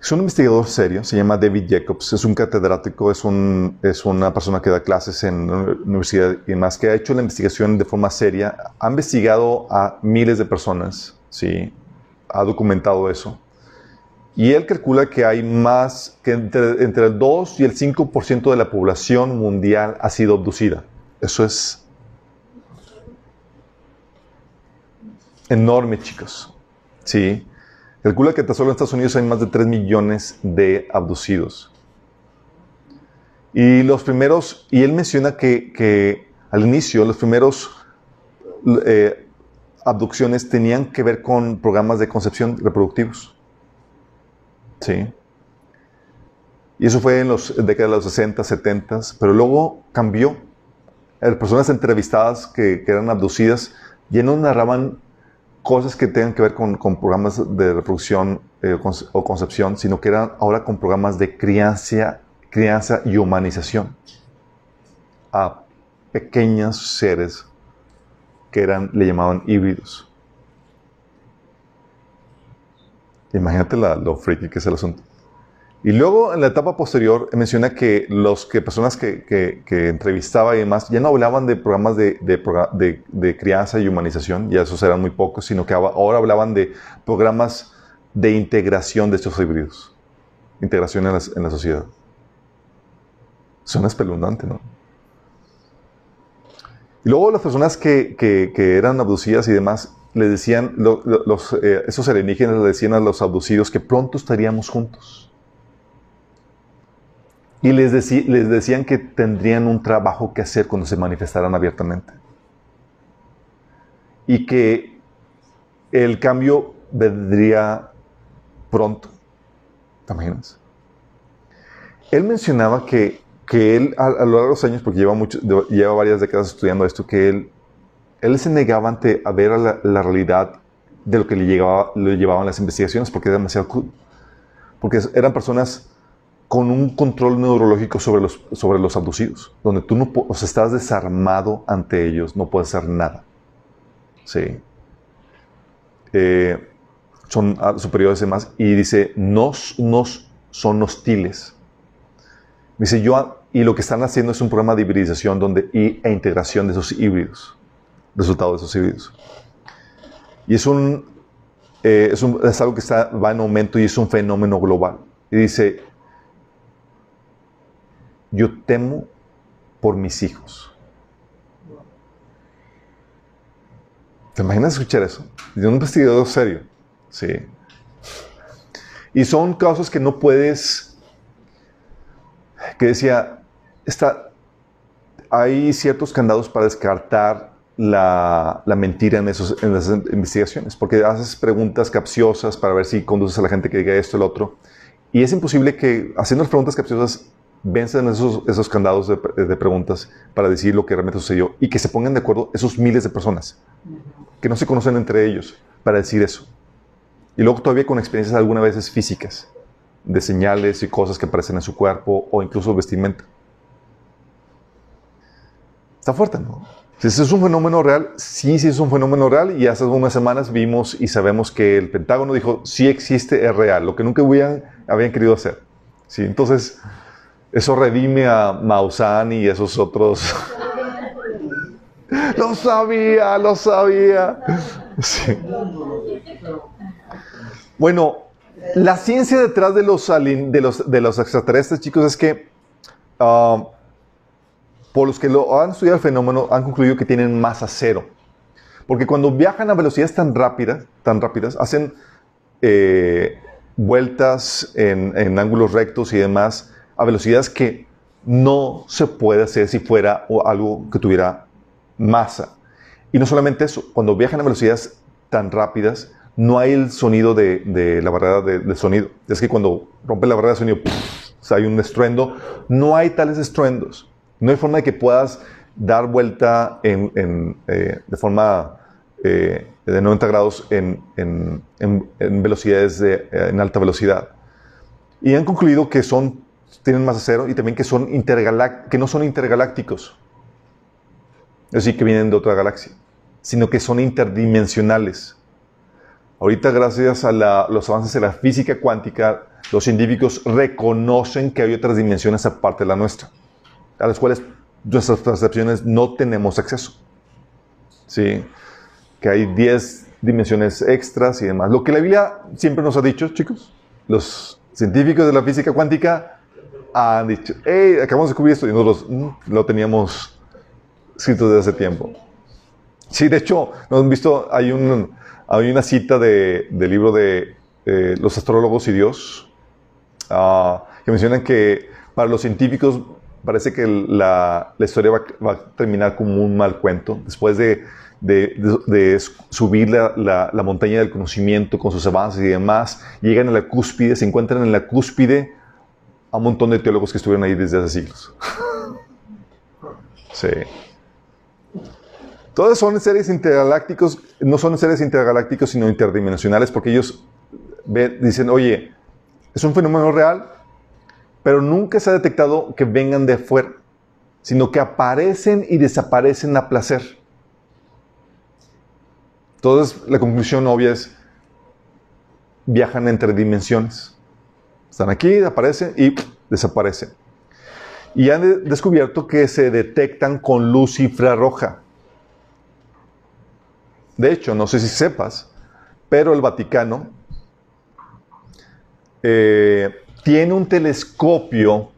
Es un investigador serio, se llama David Jacobs, es un catedrático, es, un, es una persona que da clases en universidad y más, que ha hecho la investigación de forma seria, ha investigado a miles de personas, ¿sí? ha documentado eso. Y él calcula que hay más, que entre, entre el 2 y el 5% de la población mundial ha sido abducida. Eso es enorme, chicos. Sí. Calcula que tan solo en Estados Unidos hay más de 3 millones de abducidos. Y los primeros, y él menciona que, que al inicio, los primeros eh, abducciones tenían que ver con programas de concepción reproductivos. Sí. Y eso fue en en décadas de los 60, 70, pero luego cambió. Las personas entrevistadas que, eran abducidas ya no narraban cosas que tengan que ver con, programas de reproducción eh, o concepción, sino que eran ahora con programas de crianza, crianza y humanización a pequeños seres que eran, le llamaban híbridos. Imagínate la- lo freaky que es el asunto. Y luego, en la etapa posterior, menciona que las que personas que, que, entrevistaba y demás ya no hablaban de programas de, de, de, crianza y humanización, ya esos eran muy pocos, sino que ahora hablaban de programas de integración de estos híbridos, integración en, en la sociedad. Suena espeluznante, ¿no? Y luego las personas que, que, eran abducidas y demás, les decían, los, eh, esos alienígenas le decían a los abducidos que pronto estaríamos juntos. Y les, decían que tendrían un trabajo que hacer cuando se manifestaran abiertamente. Y que el cambio vendría pronto. ¿Te imaginas? Él mencionaba que que él, a, lo largo de los años, porque lleva, lleva varias décadas estudiando esto, que él, él se negaba ante a ver la, la, realidad de lo que le, llegaba, le llevaban las investigaciones, porque era demasiado. Porque eran personas con un control neurológico sobre los, sobre los abducidos, donde tú no o sea, estás desarmado ante ellos, no puedes hacer nada. Sí. Eh, son superiores y demás, y dice, no, no son hostiles dice, yo, y lo que están haciendo es un programa de hibridización donde, y, e integración de esos híbridos, resultado de esos híbridos. Y es, un, eh, es, un, es algo que está, va en aumento y es un fenómeno global. Y dice, yo temo por mis hijos. ¿Te imaginas escuchar eso? De un investigador serio. Sí. Y son casos que no puedes que decía, está, hay ciertos candados para descartar la, mentira en, esos, en esas investigaciones, porque haces preguntas capciosas para ver si conduces a la gente que diga esto el otro, y es imposible que haciendo las preguntas capciosas venzan esos, esos candados de, de, preguntas para decir lo que realmente sucedió y que se pongan de acuerdo esos miles de personas que no se conocen entre ellos para decir eso. Y luego todavía con experiencias algunas veces físicas de señales y cosas que aparecen en su cuerpo o incluso vestimenta. Está fuerte, ¿no? Si es un fenómeno real, sí, sí es un fenómeno real y hace unas semanas vimos y sabemos que el Pentágono dijo, sí existe, es real, lo que nunca habían, habían querido hacer. ¿Sí? Entonces, eso redime a Maussan y esos otros. lo sabía, lo sabía. Sí. Bueno, la ciencia detrás de los, de los, de los extraterrestres, chicos, es que ah, por los que lo han estudiado el fenómeno han concluido que tienen masa cero. Porque cuando viajan a velocidades tan rápidas, tan rápidas hacen eh, vueltas en, ángulos rectos y demás a velocidades que no se puede hacer si fuera algo que tuviera masa. Y no solamente eso, cuando viajan a velocidades tan rápidas, no hay el sonido de, la barrera de, sonido. Es que cuando rompe la barrera de sonido, hay un estruendo. No hay tales estruendos. No hay forma de que puedas dar vuelta eh, de forma eh, de 90 grados en, velocidades de, eh, en alta velocidad. Y han concluido que son, tienen masa cero y también que, son no son intergalácticos. Es decir, que vienen de otra galaxia, sino que son interdimensionales. Ahorita, gracias a los avances de la física cuántica, los científicos reconocen que hay otras dimensiones aparte de la nuestra, a las cuales nuestras percepciones no tenemos acceso. ¿Sí? Que hay 10 dimensiones extras y demás. Lo que la Biblia siempre nos ha dicho, chicos, los científicos de la física cuántica han dicho, hey, acabamos de descubrir esto y nosotros mm, lo teníamos escrito desde hace tiempo. Sí, de hecho, nos han visto, hay un, hay una cita de, del libro de Los astrólogos y Dios, ah, que mencionan que para los científicos parece que la, la historia va, a terminar como un mal cuento. Después de, subir la, la, montaña del conocimiento con sus avances y demás, llegan a la cúspide, se encuentran en la cúspide a un montón de teólogos que estuvieron ahí desde hace siglos. sí. Todos son seres intergalácticos, no son seres intergalácticos, sino interdimensionales, porque ellos dicen, oye, es un fenómeno real, pero nunca se ha detectado que vengan de afuera, sino que aparecen y desaparecen a placer. Entonces, la conclusión obvia es, viajan entre dimensiones. Están aquí, aparecen y desaparecen. Y han descubierto que se detectan con luz infrarroja. De hecho, no sé si sepas, pero el Vaticano eh, tiene un telescopio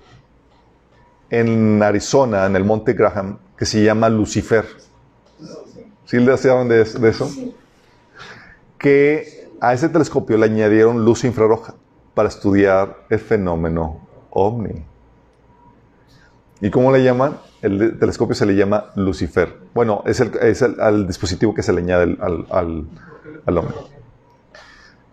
en Arizona, en el Monte Graham, que se llama Lucifer. ¿Sí le saben de, de eso? Que a ese telescopio le añadieron luz infrarroja para estudiar el fenómeno ovni. ¿Y cómo le llaman? El telescopio se le llama Lucifer. Bueno, es el, es el dispositivo que se le añade al, al, al hombre.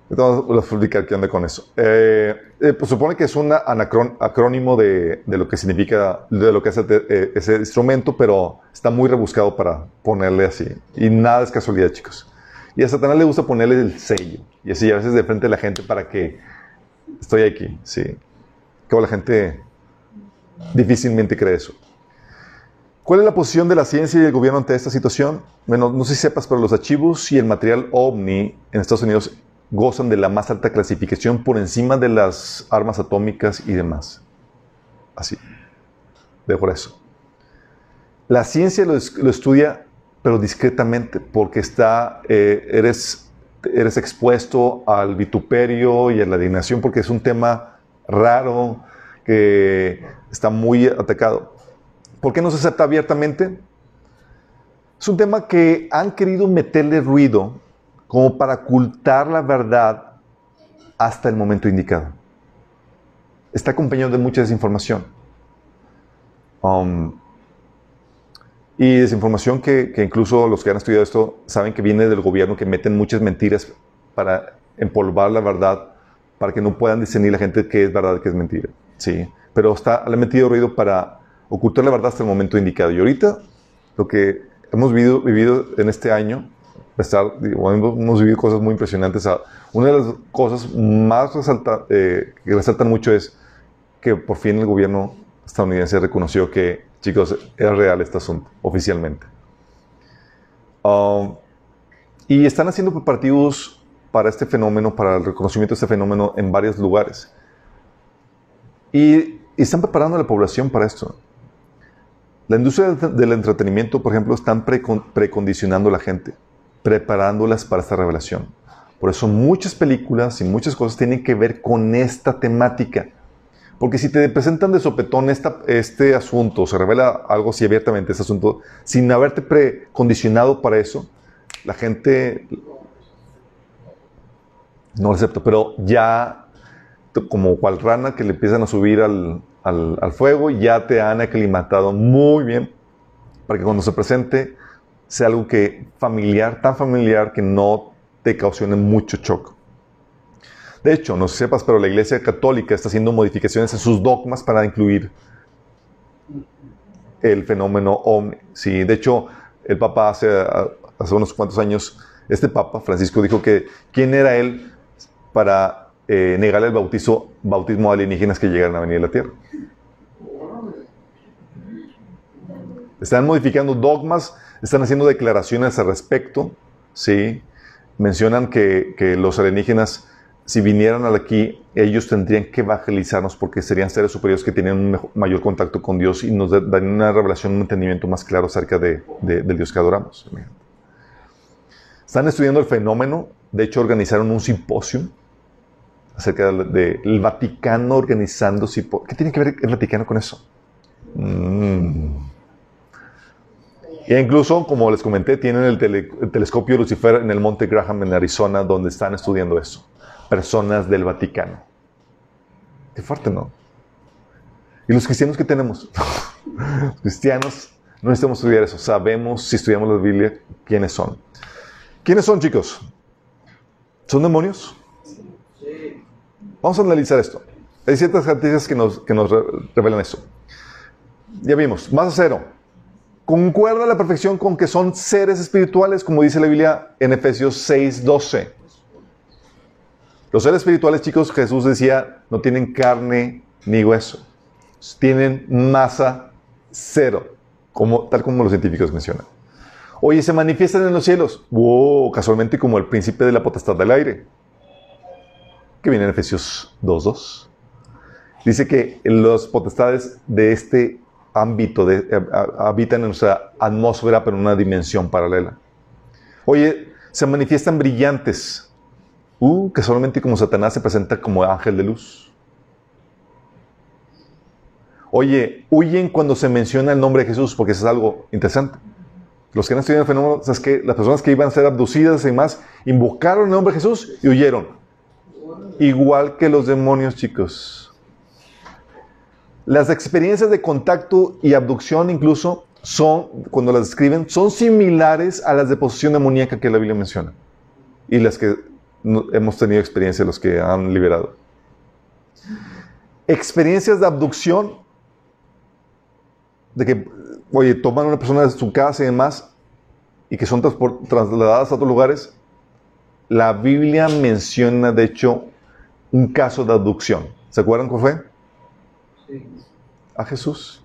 Entonces, voy a explicar qué onda con eso. Eh, eh, pues supone que es un acrónimo de, lo que significa, de lo que es eh, ese instrumento, pero está muy rebuscado para ponerle así. Y nada es casualidad, chicos. Y a Satanás le gusta ponerle el sello. Y así a veces de frente a la gente para que estoy aquí, sí. Que la gente difícilmente cree eso. ¿Cuál es la posición de la ciencia y del gobierno ante esta situación? Bueno, no sé si sepas, pero los archivos y el material OVNI en Estados Unidos gozan de la más alta clasificación por encima de las armas atómicas y demás. Así. Dejo eso. La ciencia lo, lo estudia, pero discretamente, porque está, eh, eres, eres expuesto al vituperio y a la dignación, porque es un tema raro, que está muy atacado. ¿Por qué no se acepta abiertamente? Es un tema que han querido meterle ruido como para ocultar la verdad hasta el momento indicado. Está acompañado de mucha desinformación. Um, y desinformación que, que, incluso los que han estudiado esto saben que viene del gobierno que meten muchas mentiras para empolvar la verdad, para que no puedan discernir la gente qué es verdad qué es mentira. Sí, pero está, le han metido ruido para ocultar la verdad hasta el momento indicado. Y ahorita, lo que hemos vivido, vivido en este año, estar, hemos vivido cosas muy impresionantes. Una de las cosas más resalta, eh, que resaltan mucho es que por fin el gobierno estadounidense reconoció que, chicos, era real este asunto, oficialmente. Um, y están haciendo preparativos para este fenómeno, para el reconocimiento de este fenómeno en varios lugares. Y, están preparando a la población para esto. La industria del entretenimiento, por ejemplo, están precondicionando a la gente, preparándolas para esta revelación. Por eso muchas películas y muchas cosas tienen que ver con esta temática. Porque si te presentan de sopetón esta, este asunto, se revela algo así abiertamente, este asunto, sin haberte precondicionado para eso, la gente no lo acepta. Pero ya como cual rana que le empiezan a subir al, al, fuego, ya te han aclimatado muy bien para que cuando se presente sea algo que familiar, tan familiar que no te ocasione mucho shock. De hecho, no sepas, pero la Iglesia Católica está haciendo modificaciones en sus dogmas para incluir el fenómeno OVNI. Sí, de hecho, el Papa hace, hace unos cuantos años, este Papa, Francisco, dijo que quién era él para eh, negar el bautizo, bautismo a alienígenas que llegaron a venir a la Tierra. Están modificando dogmas, están haciendo declaraciones al respecto, ¿sí? Mencionan que, que los alienígenas, si vinieran aquí, ellos tendrían que evangelizarnos porque serían seres superiores que tienen un mayor contacto con Dios y nos darían una revelación, un entendimiento más claro acerca de, del Dios que adoramos. Están estudiando el fenómeno, de hecho organizaron un simposio acerca del Vaticano organizando. ¿Qué tiene que ver el Vaticano con eso? Mm. E incluso, como les comenté, tienen el, telescopio Lucifer en el Monte Graham en Arizona, donde están estudiando eso. Personas del Vaticano. Qué fuerte, ¿no? ¿Y los cristianos qué tenemos? los cristianos no necesitamos estudiar eso. Sabemos, si estudiamos la Biblia, quiénes son. ¿Quiénes son, chicos? ¿Son demonios? Vamos a analizar esto. Hay ciertas características que nos, que nos revelan eso. Ya vimos, más a cero. Concuerda a la perfección con que son seres espirituales, como dice la Biblia en Efesios 6:12. Los seres espirituales, chicos, Jesús decía, no tienen carne ni hueso. Tienen masa cero, como, tal como los científicos mencionan. Oye, se manifiestan en los cielos. Wow, casualmente como el príncipe de la potestad del aire que viene en Efesios 2.2. Dice que los potestades de este ámbito de, eh, habitan en nuestra atmósfera, pero en una dimensión paralela. Oye, se manifiestan brillantes, uh, que solamente como Satanás se presenta como ángel de luz. Oye, huyen cuando se menciona el nombre de Jesús, porque eso es algo interesante. Los que han estudiado el fenómeno, es que las personas que iban a ser abducidas y demás, invocaron el nombre de Jesús y huyeron. Igual que los demonios, chicos. Las experiencias de contacto y abducción incluso son, cuando las describen, son similares a las de posesión demoníaca que la Biblia menciona. Y las que hemos tenido experiencia, los que han liberado. Experiencias de abducción, de que oye, toman a una persona de su casa y demás, y que son trasladadas a otros lugares, la Biblia menciona, de hecho, un caso de abducción. ¿Se acuerdan cuál fue? A Jesús.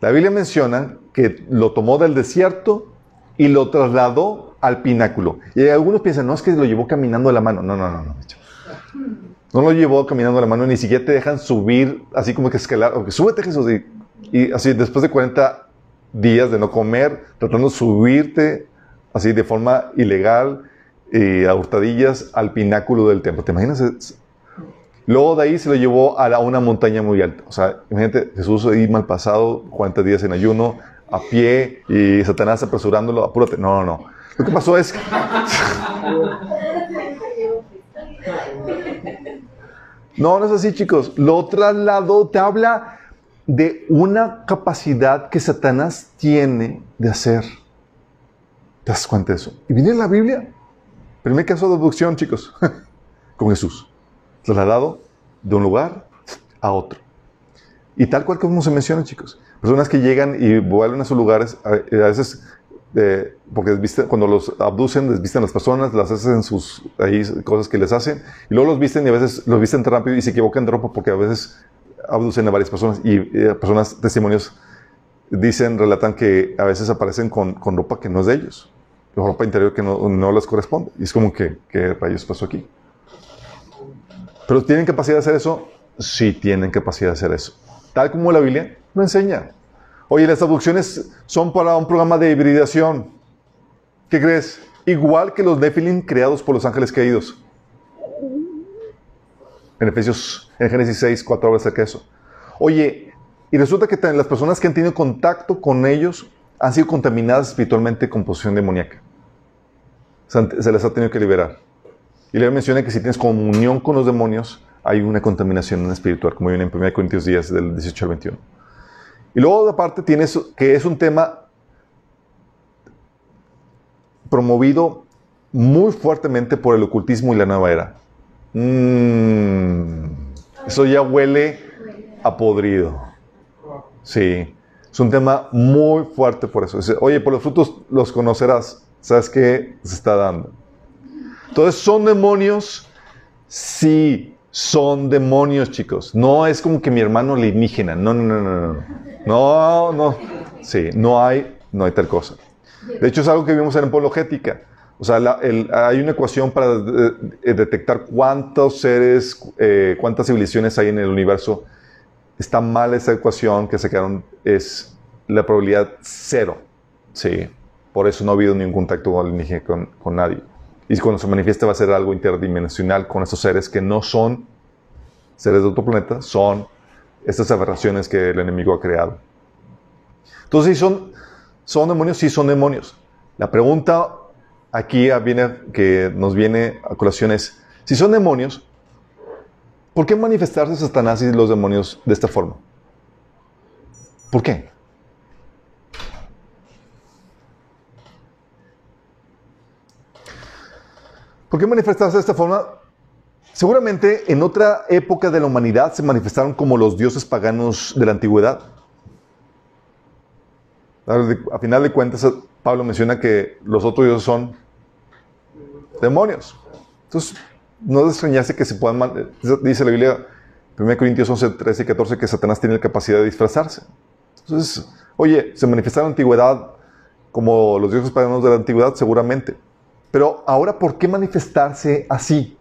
La Biblia menciona que lo tomó del desierto y lo trasladó al pináculo. Y algunos piensan, no, es que lo llevó caminando de la mano. No, no, no, no. No lo llevó caminando de la mano, ni siquiera te dejan subir, así como que escalar. Okay, súbete Jesús. Y así, después de 40 días de no comer, tratando de subirte así de forma ilegal y a hurtadillas al pináculo del templo. ¿Te imaginas? Luego de ahí se lo llevó a, una montaña muy alta. O sea, imagínate, Jesús ahí mal pasado, 40 días en ayuno, a pie, y Satanás apresurándolo, apúrate. No, no, no. Lo que pasó es no, no es así, chicos. Lo trasladó, te habla de una capacidad que Satanás tiene de hacer. ¿Te das cuenta de eso? Y viene en la Biblia. Primer caso de abducción, chicos, con Jesús. Trasladado de un lugar a otro. Y tal cual como se menciona, chicos. Personas que llegan y vuelven a sus lugares, a, veces, eh, porque cuando los abducen, desvisten a las personas, las hacen sus ahí, cosas que les hacen, y luego los visten y a veces los visten rápido y se equivocan de ropa porque a veces abducen a varias personas y eh, personas, testimonios, dicen, relatan que a veces aparecen con, con ropa que no es de ellos, ropa interior que no, no, les corresponde. Y es como que, ¿qué rayos pasó aquí? ¿Pero tienen capacidad de hacer eso? Sí, tienen capacidad de hacer eso. Tal como la Biblia lo enseña. Oye, las abducciones son para un programa de hibridación. ¿Qué crees? Igual que los Nephilim creados por los ángeles caídos. En Efesios, en Génesis 6, 4 habla acerca de eso. Oye, y resulta que las personas que han tenido contacto con ellos han sido contaminadas espiritualmente con posesión demoníaca. Se les ha tenido que liberar. Y le menciona que si tienes comunión con los demonios, hay una contaminación espiritual, como viene en 1 Corintios 10, del 18 al 21. Y luego, aparte, tienes que es un tema promovido muy fuertemente por el ocultismo y la nueva era. Mmm, eso ya huele a podrido. Sí, es un tema muy fuerte por eso. Oye, por los frutos los conocerás. ¿Sabes qué se está dando? Entonces, ¿son demonios? Sí, son demonios, chicos. No es como que mi hermano alienígena. No, no, no, no, no. No, no. Sí, no hay, no hay tal cosa. De hecho, es algo que vimos en apologética. O sea, hay una ecuación para detectar cuántos seres, eh, cuántas civilizaciones hay en el universo. Está mal esa ecuación que se quedaron, es la probabilidad cero. Sí, por eso no ha habido ningún contacto con, con nadie. Y cuando se manifieste va a ser algo interdimensional con estos seres que no son seres de otro planeta, son estas aberraciones que el enemigo ha creado. Entonces, si son, son demonios, sí son demonios. La pregunta aquí viene, que nos viene a colación es, si son demonios, ¿por qué manifestarse Satanás y los demonios de esta forma? ¿Por qué? ¿Por qué manifestarse de esta forma? Seguramente en otra época de la humanidad se manifestaron como los dioses paganos de la antigüedad. A final de cuentas, Pablo menciona que los otros dioses son demonios. Entonces, no extrañarse que se puedan, dice la Biblia, 1 Corintios 11, 13 y 14, que Satanás tiene la capacidad de disfrazarse. Entonces, oye, se manifestaron en la antigüedad como los dioses paganos de la antigüedad, seguramente. Pero ahora, ¿por qué manifestarse así?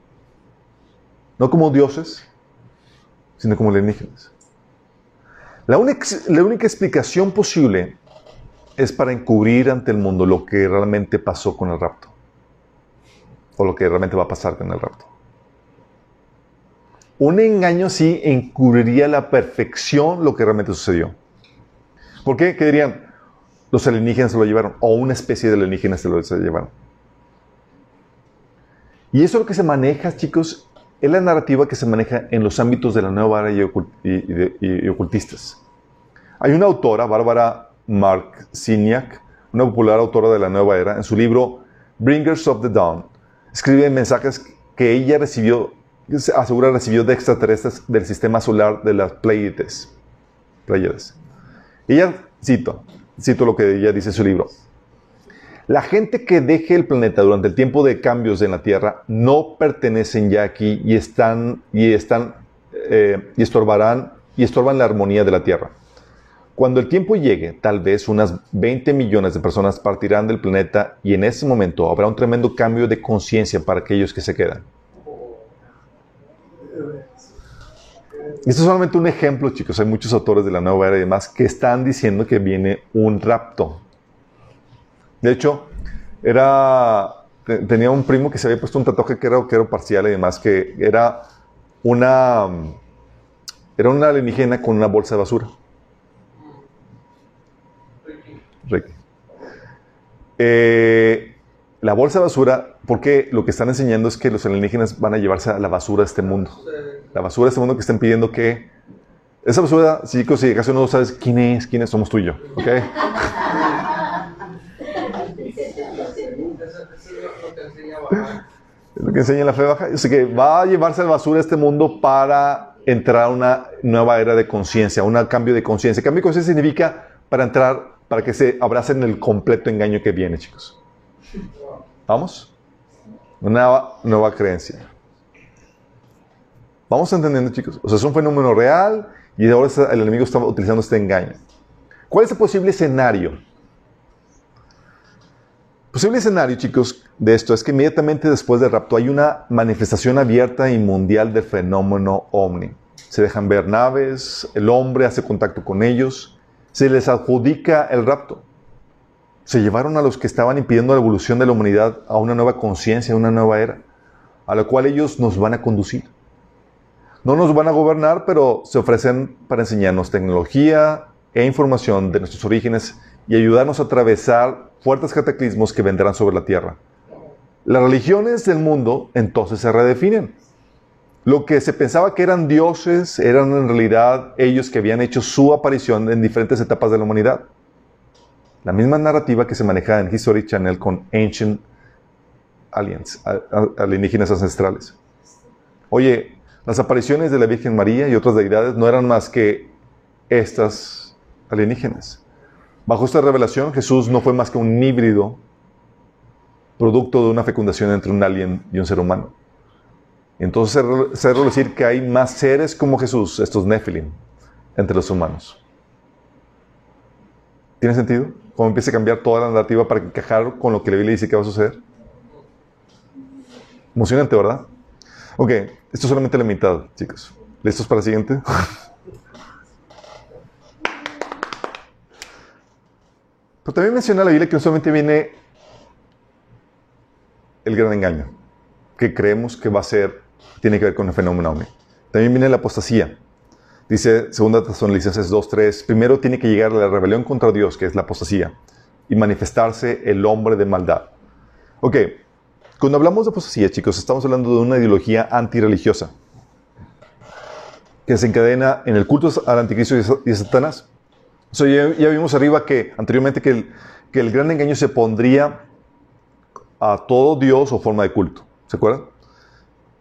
No como dioses, sino como alienígenas. La única, la única explicación posible es para encubrir ante el mundo lo que realmente pasó con el rapto. O lo que realmente va a pasar con el rapto. Un engaño sí encubriría la perfección lo que realmente sucedió. ¿Por qué? ¿Qué dirían? Los alienígenas se lo llevaron. O una especie de alienígenas se lo llevaron. Y eso es lo que se maneja, chicos, es la narrativa que se maneja en los ámbitos de la nueva era y, ocultistas. Hay una autora, Bárbara Marciniak, una popular autora de la nueva era, en su libro Bringers of the Dawn, escribe mensajes que ella recibió, asegura recibió de extraterrestres del sistema solar de las. Pleiades. Ella, cito, cito lo que ella dice en su libro, la gente que deje el planeta durante el tiempo de cambios en la Tierra no pertenecen ya aquí y están y están eh, y estorbarán y estorban la armonía de la Tierra. Cuando el tiempo llegue, tal vez unas 20 millones de personas partirán del planeta y en ese momento habrá un tremendo cambio de conciencia para aquellos que se quedan. Esto es solamente un ejemplo, chicos. Hay muchos autores de la nueva era y demás que están diciendo que viene un rapto. De hecho, era, tenía un primo que se había puesto un tatuaje que era, que parcial y demás, que era una, era una alienígena con una bolsa de basura. Ricky. Eh, la bolsa de basura, porque lo que están enseñando es que los alienígenas van a llevarse a la basura de este mundo. La basura de este mundo que están pidiendo que... Esa basura, chicos, si acaso no sabes quién es, quiénes somos tú y yo, ¿ok? Lo que enseña la fe baja. Así que va a llevarse a la basura este mundo para entrar a una nueva era de conciencia, un cambio de conciencia. Cambio de conciencia significa para entrar, para que se abracen el completo engaño que viene, chicos. ¿Vamos? Una nueva creencia. ¿Vamos entendiendo, chicos? O sea, es un fenómeno real y ahora el enemigo está utilizando este engaño. ¿Cuál es el posible escenario? Posible escenario, chicos, de esto es que inmediatamente después del rapto hay una manifestación abierta y mundial del fenómeno ovni. Se dejan ver naves, el hombre hace contacto con ellos, se les adjudica el rapto. Se llevaron a los que estaban impidiendo la evolución de la humanidad a una nueva conciencia, a una nueva era, a la cual ellos nos van a conducir. No nos van a gobernar, pero se ofrecen para enseñarnos tecnología e información de nuestros orígenes y ayudarnos a atravesar fuertes cataclismos que vendrán sobre la tierra. Las religiones del mundo entonces se redefinen. Lo que se pensaba que eran dioses eran en realidad ellos que habían hecho su aparición en diferentes etapas de la humanidad. La misma narrativa que se maneja en History Channel con Ancient Aliens, alienígenas ancestrales. Oye, las apariciones de la Virgen María y otras deidades no eran más que estas alienígenas. Bajo esta revelación, Jesús no fue más que un híbrido, producto de una fecundación entre un alien y un ser humano. Entonces se decir que hay más seres como Jesús, estos Nephilim, entre los humanos. ¿Tiene sentido? ¿Cómo empieza a cambiar toda la narrativa para encajar con lo que la Biblia dice que va a suceder? Emocionante, ¿verdad? Ok, esto es solamente la mitad, chicos. ¿Listos para el siguiente? Pero también menciona la Biblia que no solamente viene el gran engaño, que creemos que va a ser, tiene que ver con el fenómeno OVNI. También viene la apostasía. Dice 2 Tesalonicenses 2.3, primero tiene que llegar la rebelión contra Dios, que es la apostasía, y manifestarse el hombre de maldad. Ok, cuando hablamos de apostasía, chicos, estamos hablando de una ideología antirreligiosa que se encadena en el culto al anticristo y a Satanás ya, vimos arriba que anteriormente que el, que el gran engaño se pondría a todo Dios o forma de culto. ¿Se acuerdan?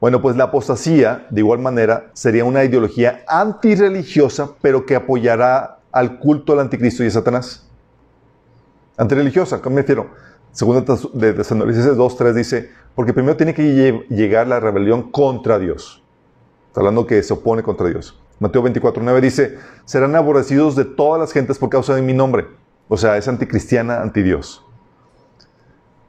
Bueno, pues la apostasía, de igual manera, sería una ideología antirreligiosa, pero que apoyará al culto al anticristo y a Satanás. Antirreligiosa, ¿cómo me refiero? Segunda de Tesalonicenses 2.3 dice, porque primero tiene que llegar la rebelión contra Dios. Está hablando que se opone contra Dios. Mateo 24, 9 dice, serán aborrecidos de todas las gentes por causa de mi nombre. O sea, es anticristiana, antidios.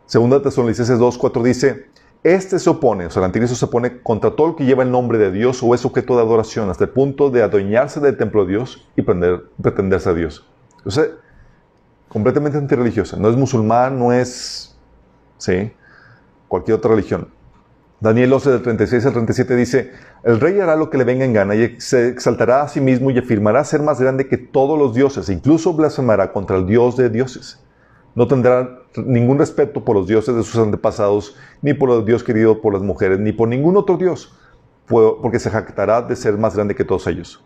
Segunda Tesalonicenses 2, 4 dice, Este se opone, o sea, el anticristo se opone contra todo lo que lleva el nombre de Dios o es objeto de adoración, hasta el punto de adueñarse del templo de Dios y pretender, pretenderse a Dios. O sea, completamente antirreligiosa. No es musulmán, no es, sí, cualquier otra religión. Daniel 11 del 36 al 37 dice, el rey hará lo que le venga en gana y se exaltará a sí mismo y afirmará ser más grande que todos los dioses, e incluso blasfemará contra el Dios de dioses. No tendrá ningún respeto por los dioses de sus antepasados, ni por el Dios querido por las mujeres, ni por ningún otro Dios, porque se jactará de ser más grande que todos ellos.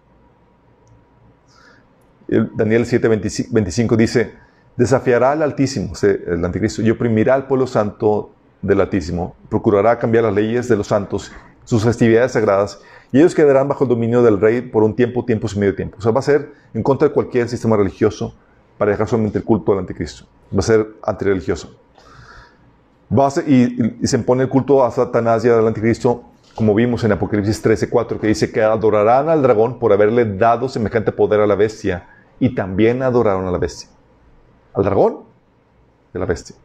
Daniel 7, 25 dice, desafiará al Altísimo, el anticristo, y oprimirá al pueblo santo del Altísimo, procurará cambiar las leyes de los santos, sus festividades sagradas, y ellos quedarán bajo el dominio del rey por un tiempo, tiempo y medio tiempo. O sea, va a ser en contra de cualquier sistema religioso para dejar solamente el culto al anticristo va a ser antirreligioso. Va y, se impone el culto a Satanás y al anticristo, como vimos en Apocalipsis 13:4, que dice que adorarán al dragón por haberle dado semejante poder a la bestia, y también adoraron a la bestia. Al dragón de la bestia.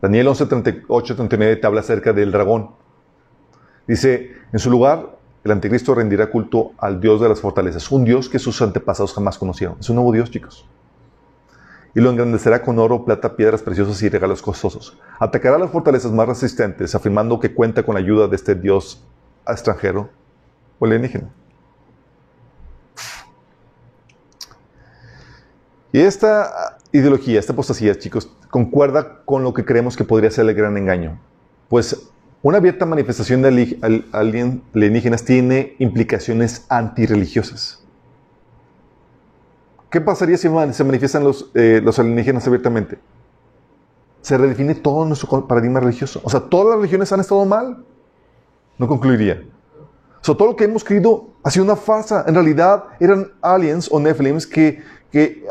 Daniel 11:38, 39 te habla acerca del dragón. Dice, en su lugar, el anticristo rendirá culto al Dios de las fortalezas, un Dios que sus antepasados jamás conocieron. Es un nuevo Dios, chicos y lo engrandecerá con oro, plata, piedras preciosas y regalos costosos. Atacará las fortalezas más resistentes, afirmando que cuenta con la ayuda de este dios extranjero o alienígena. Y esta ideología, esta apostasía, chicos, concuerda con lo que creemos que podría ser el gran engaño. Pues una abierta manifestación de alienígenas tiene implicaciones antirreligiosas. ¿Qué pasaría si se manifiestan los, eh, los alienígenas abiertamente? Se redefine todo nuestro paradigma religioso. O sea, todas las religiones han estado mal. No concluiría. O sea, todo lo que hemos creído ha sido una farsa. En realidad eran aliens o nephilims que,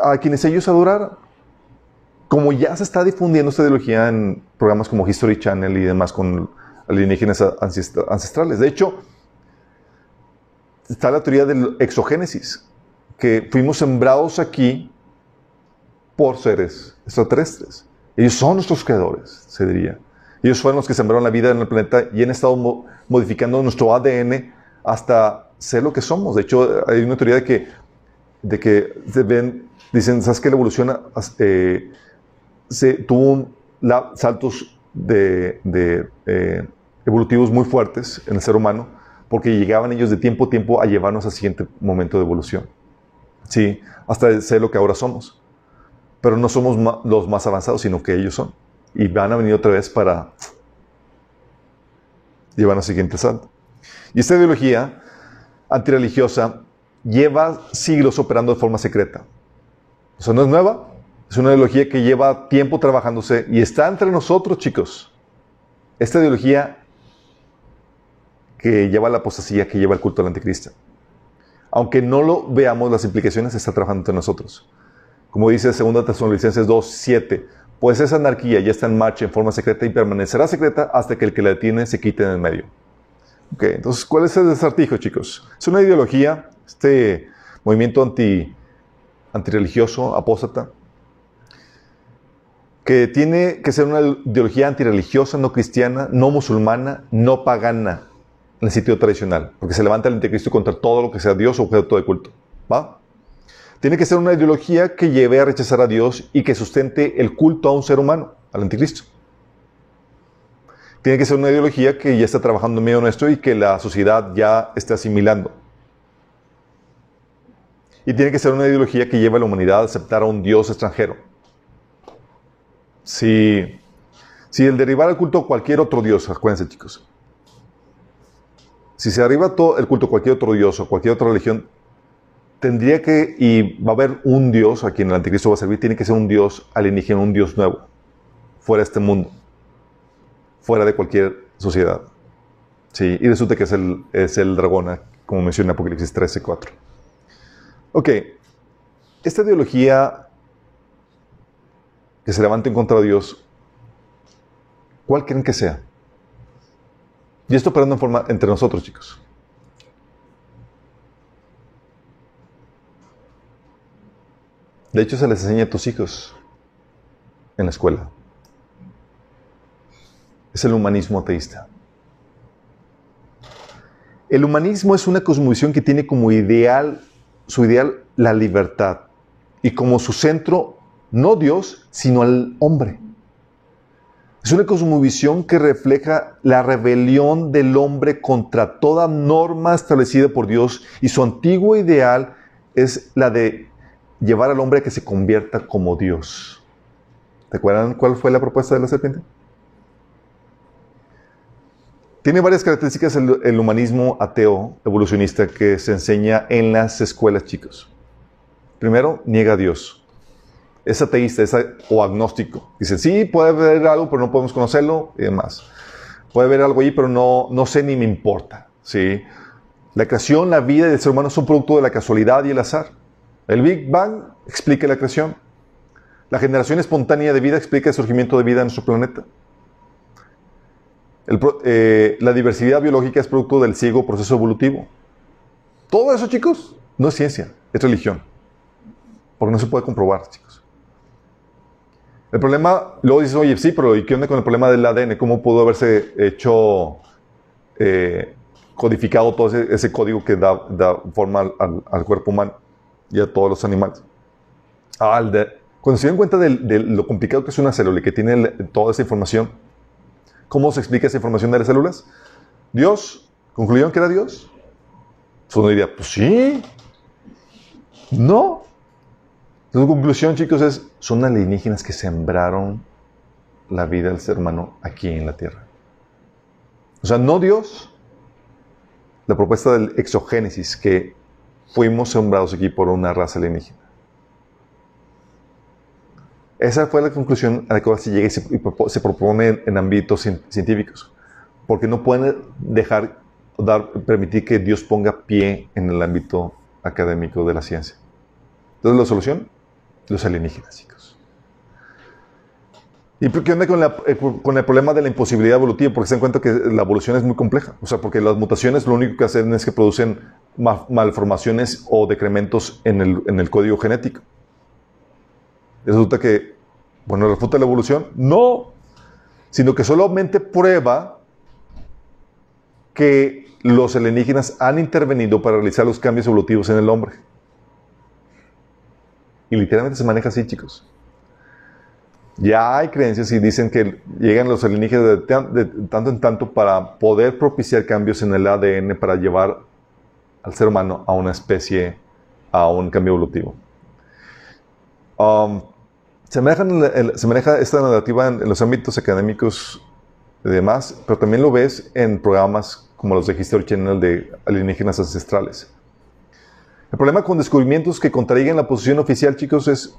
a quienes ellos adoraran. Como ya se está difundiendo esta ideología en programas como History Channel y demás con alienígenas ancestrales. De hecho, está la teoría del exogénesis, que fuimos sembrados aquí por seres extraterrestres. Ellos son nuestros creadores, se diría. Ellos fueron los que sembraron la vida en el planeta y han estado modificando nuestro ADN hasta ser lo que somos. De hecho, hay una teoría de que, de que ven, dicen, ¿sabes que la evolución eh, se, tuvo saltos de, eh, evolutivos muy fuertes en el ser humano? Porque llegaban ellos de tiempo a tiempo a llevarnos al siguiente momento de evolución. Sí, hasta ser lo que ahora somos. Pero no somos los más avanzados, sino que ellos son. Y van a venir otra vez para llevarnos al siguiente salto. Y esta ideología antirreligiosa lleva siglos operando de forma secreta. O sea, no es nueva, es una ideología que lleva tiempo trabajándose y está entre nosotros, chicos. Esta ideología que lleva la apostasía, que lleva el culto al anticristo aunque no lo veamos, las implicaciones está trabajando entre nosotros. Como dice 2 Tesalonicenses 2, 7, pues esa anarquía ya está en marcha en forma secreta y permanecerá secreta hasta que el que la tiene se quite en el medio. Ok, entonces, ¿cuál es el desartijo, chicos? Es una ideología, este movimiento anti, antirreligioso, apóstata, que tiene que ser una ideología antirreligiosa, no cristiana, no musulmana, no pagana en el sitio tradicional, porque se levanta el anticristo contra todo lo que sea Dios o objeto de culto. ¿Va? Tiene que ser una ideología que lleve a rechazar a Dios y que sustente el culto a un ser humano, al anticristo. Tiene que ser una ideología que ya está trabajando en medio nuestro y que la sociedad ya está asimilando. Y tiene que ser una ideología que lleve a la humanidad a aceptar a un Dios extranjero. Si, si el derivar el culto a cualquier otro Dios, acuérdense chicos, si se arriba todo el culto a cualquier otro dios o cualquier otra religión, tendría que, y va a haber un dios a quien el anticristo va a servir, tiene que ser un dios alienígena, un dios nuevo, fuera de este mundo, fuera de cualquier sociedad. Sí, y resulta que es el, es el dragón, como menciona Apocalipsis 13, 4. Ok, esta ideología que se levanta en contra Dios, ¿cuál creen que sea? Y esto operando en forma entre nosotros, chicos. De hecho, se les enseña a tus hijos en la escuela. es el humanismo ateísta. El humanismo es una cosmovisión que tiene como ideal, su ideal, la libertad. Y como su centro, no Dios, sino al hombre. Es una cosmovisión que refleja la rebelión del hombre contra toda norma establecida por Dios y su antiguo ideal es la de llevar al hombre a que se convierta como Dios. ¿Te acuerdan cuál fue la propuesta de la serpiente? Tiene varias características el, humanismo ateo evolucionista que se enseña en las escuelas, chicos. Primero, niega a Dios. Es ateísta es o agnóstico. Dice, sí, puede haber algo, pero no podemos conocerlo y demás. Puede haber algo ahí, pero no, no sé ni me importa. ¿sí? La creación, la vida del ser humano son producto de la casualidad y el azar. El Big Bang explica la creación. La generación espontánea de vida explica el surgimiento de vida en nuestro planeta. Eh, la diversidad biológica es producto del ciego proceso evolutivo. Todo eso, chicos, no es ciencia, es religión. Porque no se puede comprobar, chicos. El problema, luego dices, oye, sí, pero ¿y qué onda con el problema del ADN? ¿Cómo pudo haberse hecho, eh, codificado todo ese, código que da, forma al, cuerpo humano y a todos los animales? Ah, cuando se dieron cuenta de, lo complicado que es una célula y que tiene toda esa información, ¿Cómo se explica esa información de las células? Dios. ¿Concluyeron que era Dios? Su diría, pues sí. No. La conclusión, chicos, es, son alienígenas que sembraron la vida del ser humano aquí en la Tierra. O sea, no Dios. La propuesta del exogénesis, que fuimos sembrados aquí por una raza alienígena. Esa fue la conclusión a la que se llega y se, propone en, ámbitos científicos. Porque no pueden dejar, dar, permitir que Dios ponga pie en el ámbito académico de la ciencia. Entonces, la solución, los alienígenas, chicos. ¿Y qué onda con, eh, con, el problema de la imposibilidad evolutiva? Porque se dan cuenta que la evolución es muy compleja. O sea, porque las mutaciones lo único que hacen es que producen malformaciones o decrementos en el, en el código genético. Resulta que, bueno, refuta la evolución. No, sino que solamente prueba que los alienígenas han intervenido para realizar los cambios evolutivos en el hombre. Y literalmente se maneja así, chicos. Ya hay creencias y dicen que llegan los alienígenas de, tanto en tanto para poder propiciar cambios en el ADN para llevar al ser humano a una especie, a un cambio evolutivo. Um, se, maneja, esta narrativa en, los ámbitos académicos y demás, pero también lo ves en programas como los de History Channel de alienígenas ancestrales. El problema con descubrimientos que contraigan la posición oficial, chicos, es,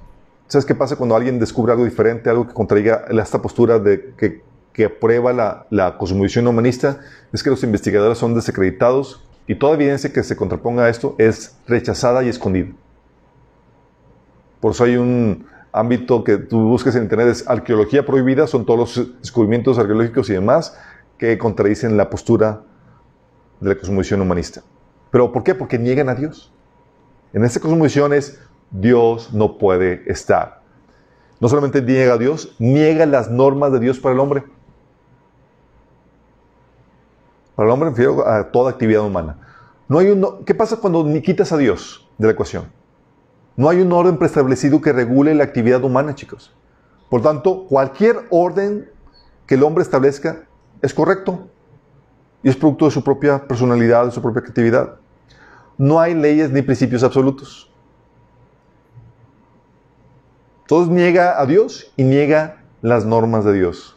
¿sabes qué pasa cuando alguien descubre algo diferente, algo que contraiga esta postura de que, que aprueba la, la cosmovisión humanista? Es que los investigadores son desacreditados y toda evidencia que se contraponga a esto es rechazada y escondida. Por eso hay un ámbito que tú busques en Internet, es arqueología prohibida, son todos los descubrimientos arqueológicos y demás que contradicen la postura de la cosmovisión humanista. ¿Pero por qué? Porque niegan a Dios. En esta cosmovisión es Dios no puede estar. No solamente niega a Dios, niega las normas de Dios para el hombre. Para el hombre refiero a toda actividad humana. No hay un, ¿Qué pasa cuando ni quitas a Dios de la ecuación? No hay un orden preestablecido que regule la actividad humana, chicos. Por tanto, cualquier orden que el hombre establezca es correcto y es producto de su propia personalidad, de su propia creatividad. No hay leyes ni principios absolutos. Todos niega a Dios y niega las normas de Dios.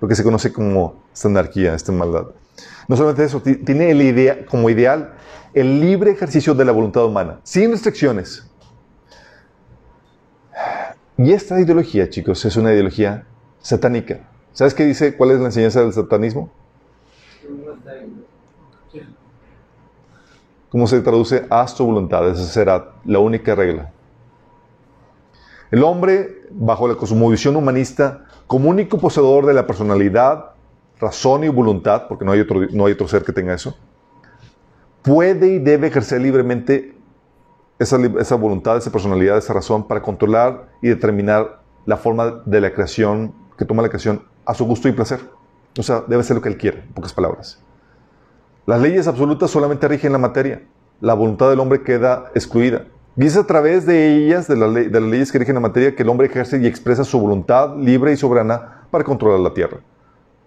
Lo que se conoce como esta anarquía, esta maldad. No solamente eso, tiene el idea, como ideal el libre ejercicio de la voluntad humana, sin restricciones. Y esta ideología, chicos, es una ideología satánica. ¿Sabes qué dice? ¿Cuál es la enseñanza del satanismo? ¿Cómo se traduce? Haz tu voluntad. Esa será la única regla. El hombre, bajo la cosmovisión humanista, como único poseedor de la personalidad, razón y voluntad, porque no hay otro, no hay otro ser que tenga eso, puede y debe ejercer libremente esa, voluntad, esa personalidad, esa razón para controlar y determinar la forma de la creación que toma la creación a su gusto y placer. O sea, debe ser lo que Él quiere, en pocas palabras. Las leyes absolutas solamente rigen la materia. La voluntad del hombre queda excluida. Y es a través de ellas, de, las leyes que rigen la materia, que el hombre ejerce y expresa su voluntad libre y soberana para controlar la tierra.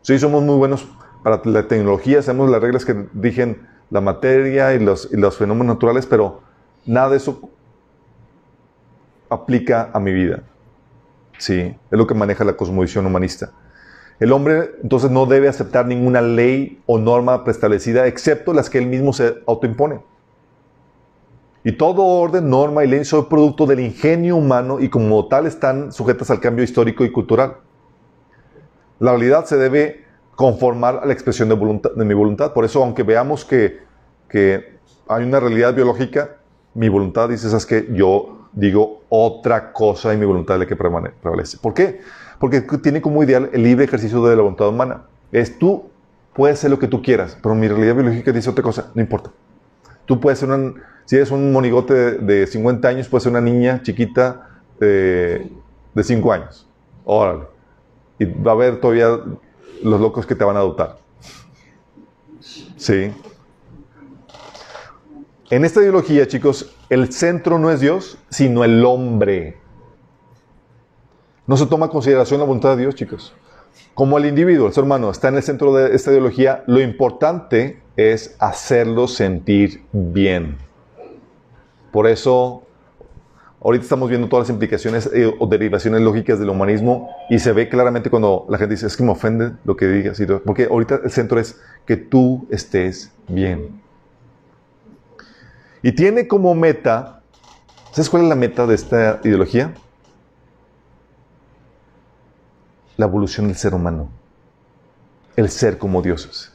Sí, somos muy buenos para la tecnología, sabemos las reglas que rigen la materia y los, y los fenómenos naturales, pero nada de eso aplica a mi vida. Sí, es lo que maneja la cosmovisión humanista. El hombre entonces no debe aceptar ninguna ley o norma preestablecida excepto las que él mismo se autoimpone. Y todo orden, norma y ley son producto del ingenio humano y como tal están sujetas al cambio histórico y cultural. La realidad se debe conformar a la expresión de, mi voluntad. Por eso, aunque veamos que, que, hay una realidad biológica, mi voluntad dice, es que yo digo otra cosa y mi voluntad es la que prevalece. ¿Por qué? Porque tiene como ideal el libre ejercicio de la voluntad humana. Es tú puedes ser lo que tú quieras, pero mi realidad biológica dice otra cosa, no importa. Tú puedes ser un, si eres un monigote de, 50 años, puedes ser una niña chiquita de, de 5 años. Órale. Y va a haber todavía los locos que te van a adoptar. Sí. En esta ideología, chicos, el centro no es Dios, sino el hombre. No se toma en consideración la voluntad de Dios, chicos. Como el individuo, el ser humano, está en el centro de esta ideología, lo importante es hacerlo sentir bien. Por eso, ahorita estamos viendo todas las implicaciones eh, o derivaciones lógicas del humanismo y se ve claramente cuando la gente dice, es que me ofende lo que digas. Porque ahorita el centro es que tú estés bien. Y tiene como meta, ¿sabes cuál es la meta de esta ideología? La evolución del ser humano, el ser como dioses.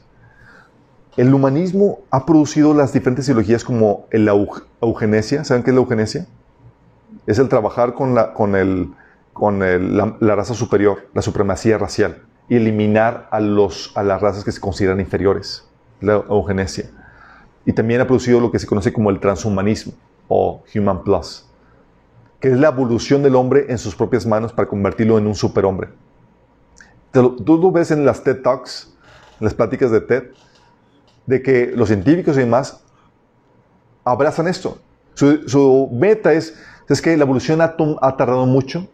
El humanismo ha producido las diferentes ideologías como la eugenesia. ¿Saben qué es la eugenesia? Es el trabajar con, la, con, el, con la, raza superior, la supremacía racial, y eliminar a, los, a las razas que se consideran inferiores, la eugenesia. Y también ha producido lo que se conoce como el transhumanismo o Human Plus, que es la evolución del hombre en sus propias manos para convertirlo en un superhombre tú lo ves en las TED Talks, en las pláticas de TED, de que los científicos y demás abrazan esto. Su, meta es, es que la evolución ha, ha, tardado mucho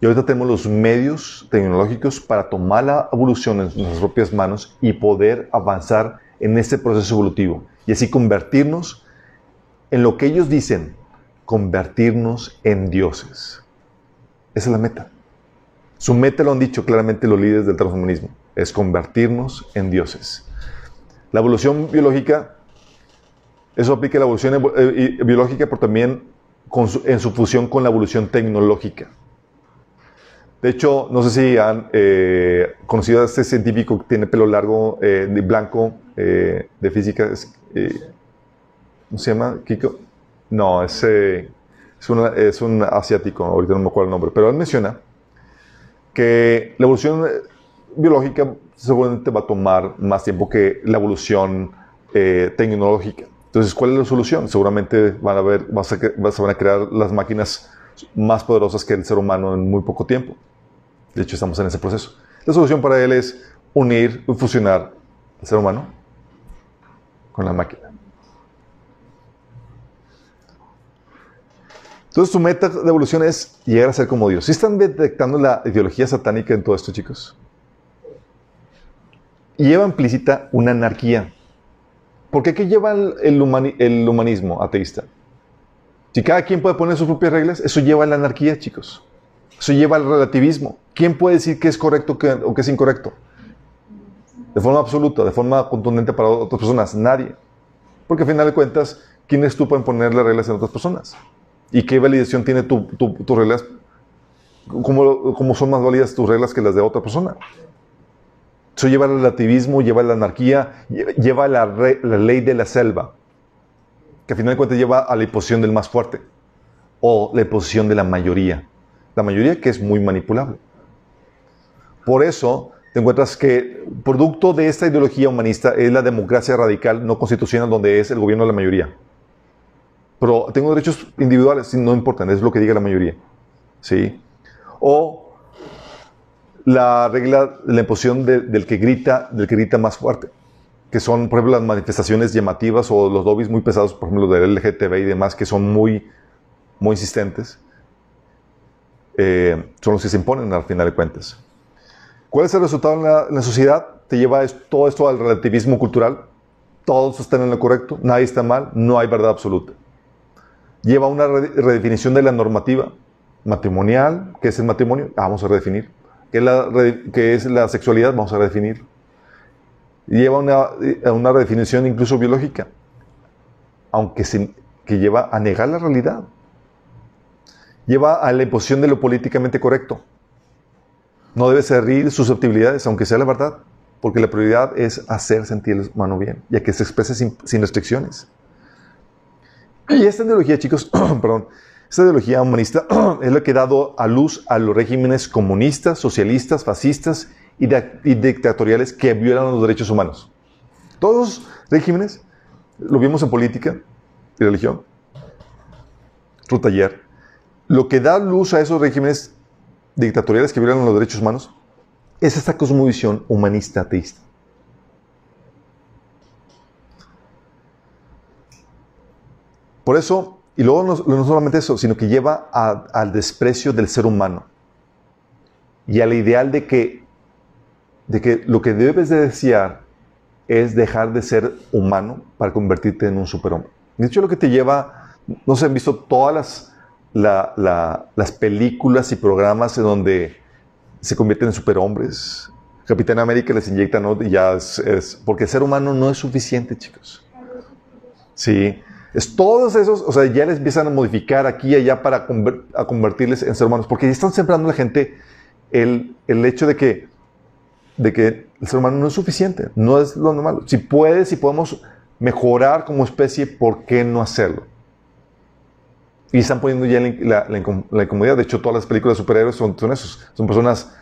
y ahorita tenemos los medios tecnológicos para tomar la evolución en nuestras propias manos y poder avanzar en este proceso evolutivo y así convertirnos en lo que ellos dicen, convertirnos en dioses. Esa es la meta. Su meta, lo han dicho claramente los líderes del transhumanismo, es convertirnos en dioses. La evolución biológica, eso aplica a la evolución eh, biológica, pero también en su fusión con la evolución tecnológica. De hecho, no sé si han eh, conocido a este científico que tiene pelo largo, eh, blanco, de física. ¿Cómo se llama? ¿Kiko? No, es, es un asiático, ahorita no me acuerdo el nombre, pero él menciona que la evolución eh, biológica seguramente va a tomar más tiempo que la evolución eh, tecnológica. Entonces, ¿cuál es la solución? Seguramente van a ver, se van a crear las máquinas más poderosas que el ser humano en muy poco tiempo. De hecho, estamos en ese proceso. La solución para él es unir, fusionar el ser humano con la máquina. Entonces, su meta de evolución es llegar a ser como Dios. ¿Sí están detectando la ideología satánica en todo esto, chicos? lleva implícita una anarquía. ¿Por qué? ¿Qué lleva el, humanismo ateísta? Si cada quien puede poner sus propias reglas, eso lleva a la anarquía, chicos. Eso lleva al relativismo. ¿Quién puede decir qué es correcto o qué es incorrecto? De forma absoluta, de forma contundente para otras personas. Nadie. Porque al final de cuentas, ¿quién es tú para imponer las reglas en otras personas? ¿Y qué validación tiene tus reglas? ¿Cómo, son más válidas tus reglas que las de otra persona? Eso lleva al relativismo, lleva a la anarquía, lleva a la, ley de la selva, que al final de cuentas lleva a la imposición del más fuerte o la imposición de la mayoría. La mayoría que es muy manipulable. Por eso te encuentras que producto de esta ideología humanista es la democracia radical no constitucional donde es el gobierno de la mayoría. Pero tengo derechos individuales, no importan, es lo que diga la mayoría. ¿Sí? O la regla la imposición de- del que grita, del que grita más fuerte, que son, por ejemplo, las manifestaciones llamativas o los lobbies muy pesados, por ejemplo, del LGTB y demás, que son muy, muy insistentes, eh, son los que se imponen al final de cuentas. ¿Cuál es el resultado en la, en la sociedad? Te lleva todo esto al relativismo cultural. Todos están en lo correcto, nadie está mal, no hay verdad absoluta. Lleva una re- redefinición de la normativa matrimonial, ¿qué es el matrimonio? Vamos a redefinir. ¿Qué es la, qué es la sexualidad? Vamos a redefinir. Lleva una, a una redefinición incluso biológica, aunque que lleva a negar la realidad. Lleva a la imposición de lo políticamente correcto. No debe herir susceptibilidades, aunque sea la verdad, porque la prioridad es hacer sentir al humano bien, ya que se exprese sin, sin restricciones. Y esta ideología, chicos, perdón, esta ideología humanista es la que ha dado a luz a los regímenes comunistas, socialistas, fascistas y, dictatoriales que violan los derechos humanos. Todos los regímenes, lo vimos en política y religión, ruta ayer, lo que da luz a esos regímenes dictatoriales que violan los derechos humanos es esta cosmovisión humanista ateísta. Por eso, y luego no, solamente eso, sino que lleva al desprecio del ser humano y al ideal de que, de que lo que debes de desear es dejar de ser humano para convertirte en un superhombre. De hecho, lo que te lleva, no se han visto todas las, la- la- las películas y programas en donde se convierten en superhombres. Capitán América les inyecta, ¿no? Y ya es, es- porque el ser humano no es suficiente, chicos. Sí. Es todos esos, o sea, ya les empiezan a modificar aquí y allá para conver- a convertirles en ser humanos, porque ya están sembrando a la gente el, el hecho de que, de que el ser humano no es suficiente, no es lo normal. Si puedes, si podemos mejorar como especie, ¿por qué no hacerlo? Y están poniendo ya la, la, la incom- la incomodidad. De hecho, todas las películas de superhéroes son, son esos. Son personas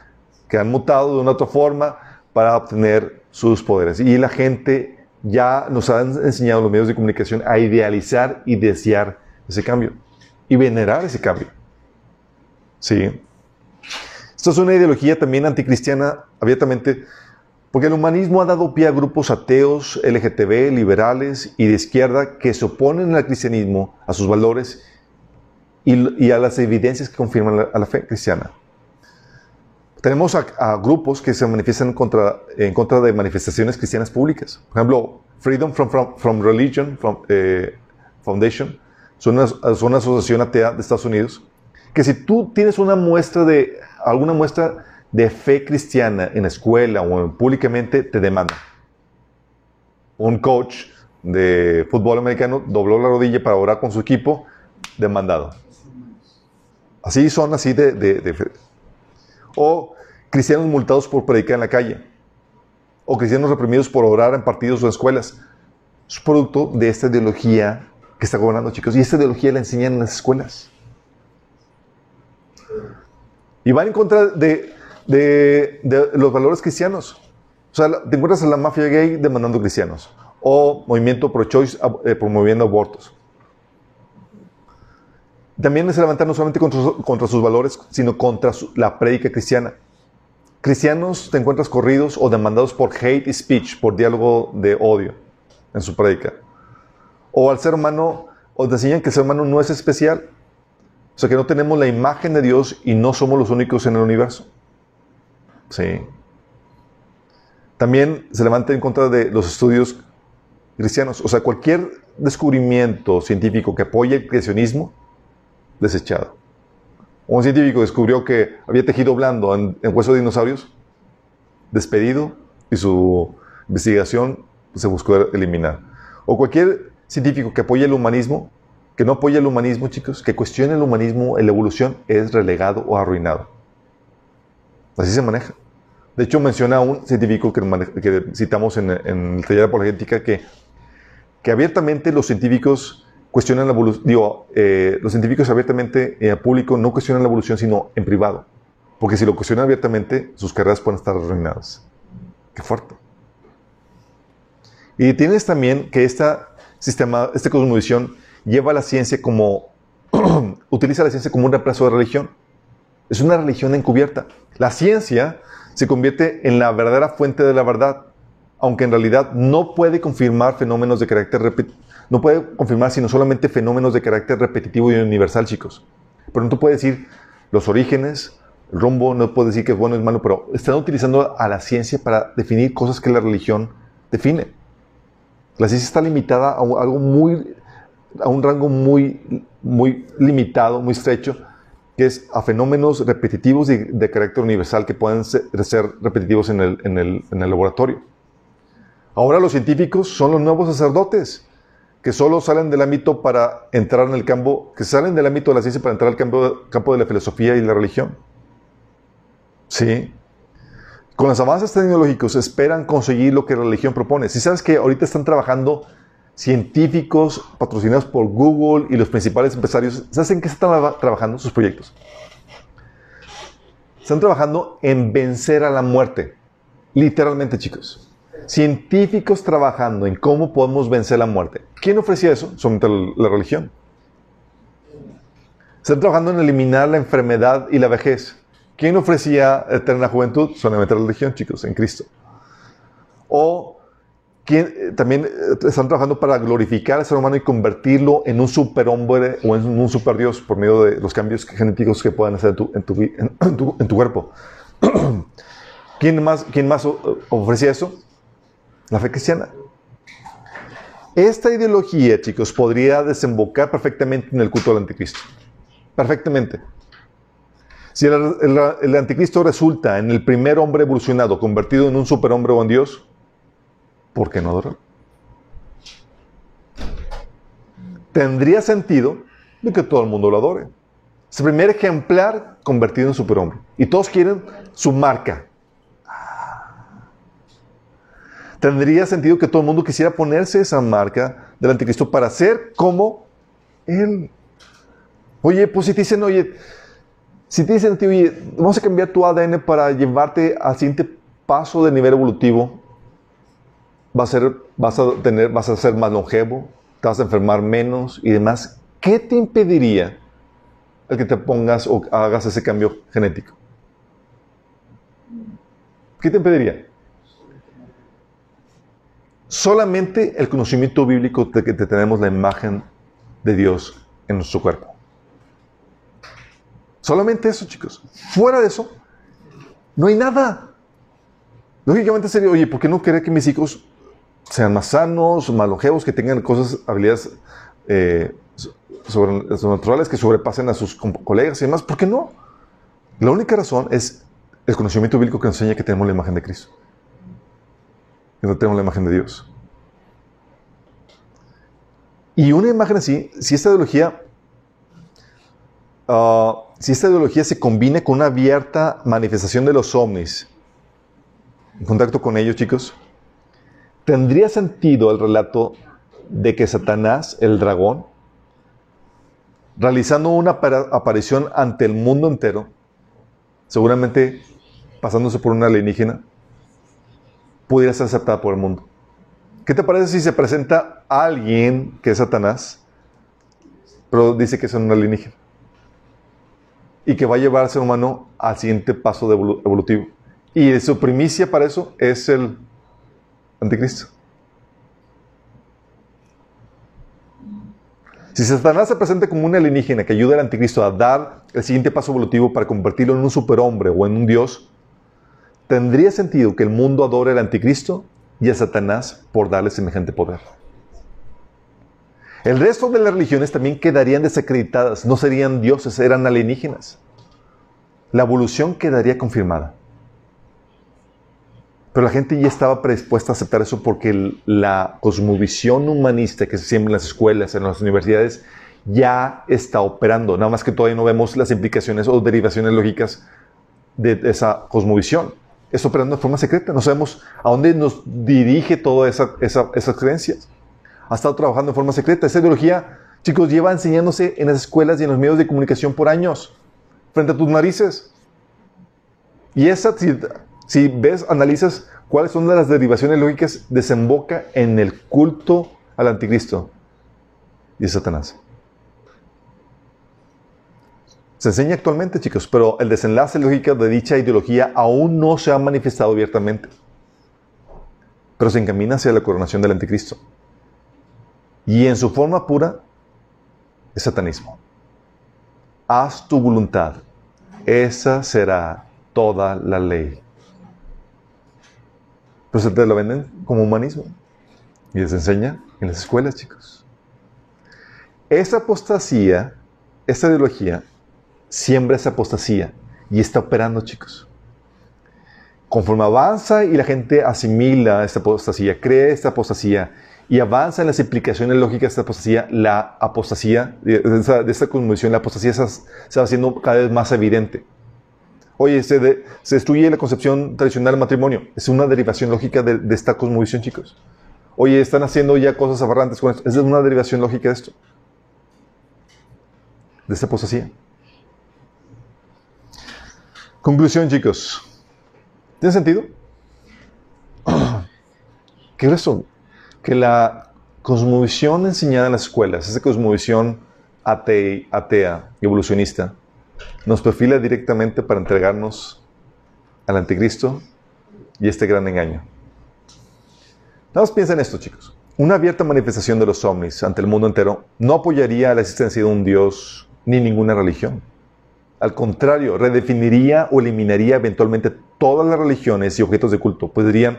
que han mutado de una otra forma para obtener sus poderes. Y la gente ya nos han enseñado los medios de comunicación a idealizar y desear ese cambio. Y venerar ese cambio. Sí. Esto es una ideología también anticristiana abiertamente, porque el humanismo ha dado pie a grupos ateos, LGTB, liberales y de izquierda que se oponen al cristianismo, a sus valores y, a las evidencias que confirman a la fe cristiana. Tenemos a, a grupos que se manifiestan contra, en contra de manifestaciones cristianas públicas. Por ejemplo, Freedom from, from, from Religion from, eh, Foundation son una, son una asociación atea de Estados Unidos que si tú tienes una muestra de alguna muestra de fe cristiana en la escuela o en- públicamente, te demandan. Un coach de fútbol americano dobló la rodilla para orar con su equipo, demandado. Así son, así de, de- de. O cristianos multados por predicar en la calle. O cristianos reprimidos por orar en partidos o escuelas. Es producto de esta ideología que está gobernando, chicos. Y esta ideología la enseñan en las escuelas. Y van en contra de, de- los valores cristianos. O sea, te encuentras a la mafia gay demandando cristianos. O movimiento pro-choice eh, promoviendo abortos. También se levantan no solamente contra, su- contra sus valores, sino contra la prédica cristiana. Cristianos te encuentras corridos o demandados por hate speech, por diálogo de odio en su prédica. O al ser humano, o te enseñan que el ser humano no es especial. O sea, que no tenemos la imagen de Dios y no somos los únicos en el universo. Sí. También se levanta en contra de los estudios cristianos. O sea, cualquier descubrimiento científico que apoye el creacionismo, desechado. Un científico descubrió que había tejido blando en, en hueso de dinosaurios, despedido, y su investigación se buscó eliminar. O cualquier científico que apoye el humanismo, que no apoye el humanismo, chicos, que cuestione el humanismo, la evolución, es relegado o arruinado. Así se maneja. De hecho, menciona un científico que citamos en, en el taller de apologética que, que abiertamente los científicos cuestionan la evolución. Digo, eh, los científicos abiertamente en público no cuestionan la evolución, sino en privado. Porque si lo cuestionan abiertamente, sus carreras pueden estar arruinadas. Qué fuerte. Y tienes también que esta sistema, esta cosmovisión lleva a la ciencia como, utiliza la ciencia como un reemplazo de religión. Es una religión encubierta. La ciencia se convierte en la verdadera fuente de la verdad, aunque en realidad no puede confirmar fenómenos de carácter no puede confirmar sino solamente fenómenos de carácter repetitivo y universal, chicos. Pero no te puede decir los orígenes, el rumbo, no puede decir que es bueno o es malo, pero están utilizando a la ciencia para definir cosas que la religión define. La ciencia está limitada a algo muy, a un rango muy, muy limitado, muy estrecho, que es a fenómenos repetitivos de, de carácter universal que pueden ser, repetitivos en el, en, el, en el, laboratorio. Ahora los científicos son los nuevos sacerdotes que solo salen del ámbito para entrar en el campo, que salen del ámbito de la ciencia para entrar al campo, campo de la filosofía y la religión. Sí. Con los avances tecnológicos esperan conseguir lo que la religión propone. Si sabes que ahorita están trabajando científicos patrocinados por Google y los principales empresarios, ¿sabes en qué están trabajando sus proyectos? Están trabajando en vencer a la muerte. Literalmente, chicos. Científicos trabajando en cómo podemos vencer la muerte. ¿Quién ofrecía eso? Solamente la religión. Están trabajando en eliminar la enfermedad y la vejez. ¿Quién ofrecía eterna juventud? Solamente la religión, chicos, en Cristo. O eh, también eh, están trabajando para glorificar al ser humano y convertirlo en un superhombre o en un superdios por medio de los cambios genéticos que puedan hacer en tu, en tu, cuerpo. ¿Quién más, ¿Quién más ofrecía eso? La fe cristiana. Esta ideología, chicos, podría desembocar perfectamente en el culto del anticristo. Perfectamente. Si el, anticristo resulta en el primer hombre evolucionado, convertido en un superhombre o en Dios, ¿por qué no adorar? Tendría sentido que todo el mundo lo adore. Es el primer ejemplar convertido en superhombre. Y todos quieren su marca. Tendría sentido que todo el mundo quisiera ponerse esa marca del anticristo para ser como él. Oye, pues si te dicen, oye, si te dicen, oye, vamos a cambiar tu ADN para llevarte al siguiente paso de nivel evolutivo, vas a, ser, vas a, tener, vas a ser más longevo, te vas a enfermar menos y demás. ¿Qué te impediría el que te pongas o hagas ese cambio genético? ¿Qué te impediría? Solamente el conocimiento bíblico de que tenemos la imagen de Dios en nuestro cuerpo. Solamente eso, chicos. Fuera de eso, no hay nada. Lógicamente sería, oye, ¿por qué no querer que mis hijos sean más sanos, más longevos, que tengan cosas, habilidades eh, sobrenaturales que sobrepasen a sus colegas y demás. ¿Por qué no? La única razón es el conocimiento bíblico que enseña que tenemos la imagen de Cristo. Que no tenemos la imagen de Dios. Y una imagen así, si esta ideología, ah, si esta ideología se combina con una abierta manifestación de los ovnis, en contacto con ellos, chicos, ¿Tendría sentido el relato de que Satanás, el dragón, realizando una aparición ante el mundo entero, seguramente pasándose por una alienígena, pudiera ser aceptada por el mundo? ¿Qué te parece si se presenta alguien que es Satanás, pero dice que es un alienígena? Y que va a llevar al ser humano al siguiente paso evolutivo. Y su primicia para eso es el anticristo. Si Satanás se presenta como un alienígena que ayuda al anticristo a dar el siguiente paso evolutivo para convertirlo en un superhombre o en un dios, tendría sentido que el mundo adore al anticristo y a Satanás por darle semejante poder. El resto de las religiones también quedarían desacreditadas, no serían dioses, eran alienígenas. La evolución quedaría confirmada. Pero la gente ya estaba predispuesta a aceptar eso porque la cosmovisión humanista que se siembra en las escuelas, en las universidades, ya está operando. Nada más que todavía no vemos las implicaciones o derivaciones lógicas de esa cosmovisión. Está operando de forma secreta. No sabemos a dónde nos dirige todas esa, esas creencias. Ha estado trabajando en forma secreta. Esa ideología, chicos, lleva enseñándose en las escuelas y en los medios de comunicación por años, frente a tus narices. Y esa, si ves, analizas cuáles son las derivaciones lógicas, desemboca en el culto al anticristo y a Satanás. Se enseña actualmente, chicos, pero el desenlace lógico de dicha ideología aún no se ha manifestado abiertamente. Pero se encamina hacia la coronación del anticristo. Y en su forma pura es satanismo. Haz tu voluntad. Esa será toda la ley. Pero se te lo venden como humanismo. Y les enseña en las escuelas, chicos. Esa apostasía, esta ideología, siembra esa apostasía y está operando, chicos. Conforme avanza y la gente asimila esta apostasía, cree esta apostasía y avanza en las implicaciones lógicas de esta apostasía, la apostasía, de esta, de esta la apostasía se, va haciendo cada vez más evidente. Oye, se, se, destruye la concepción tradicional del matrimonio. Es una derivación lógica de, de, esta cosmovisión, chicos. Oye, están haciendo ya cosas aberrantes con esto. Es una derivación lógica de esto. De esta apostasía. Conclusión, chicos. ¿Tiene sentido? ¿Qué eso? Que la cosmovisión enseñada en las escuelas, esa cosmovisión atea, atea evolucionista, nos perfila directamente para entregarnos al anticristo y este gran engaño. Nada más piensa en esto, chicos. Una abierta manifestación de los ovnis ante el mundo entero no apoyaría la existencia de un Dios ni ninguna religión. Al contrario, redefiniría o eliminaría eventualmente todas las religiones y objetos de culto, pues dirían,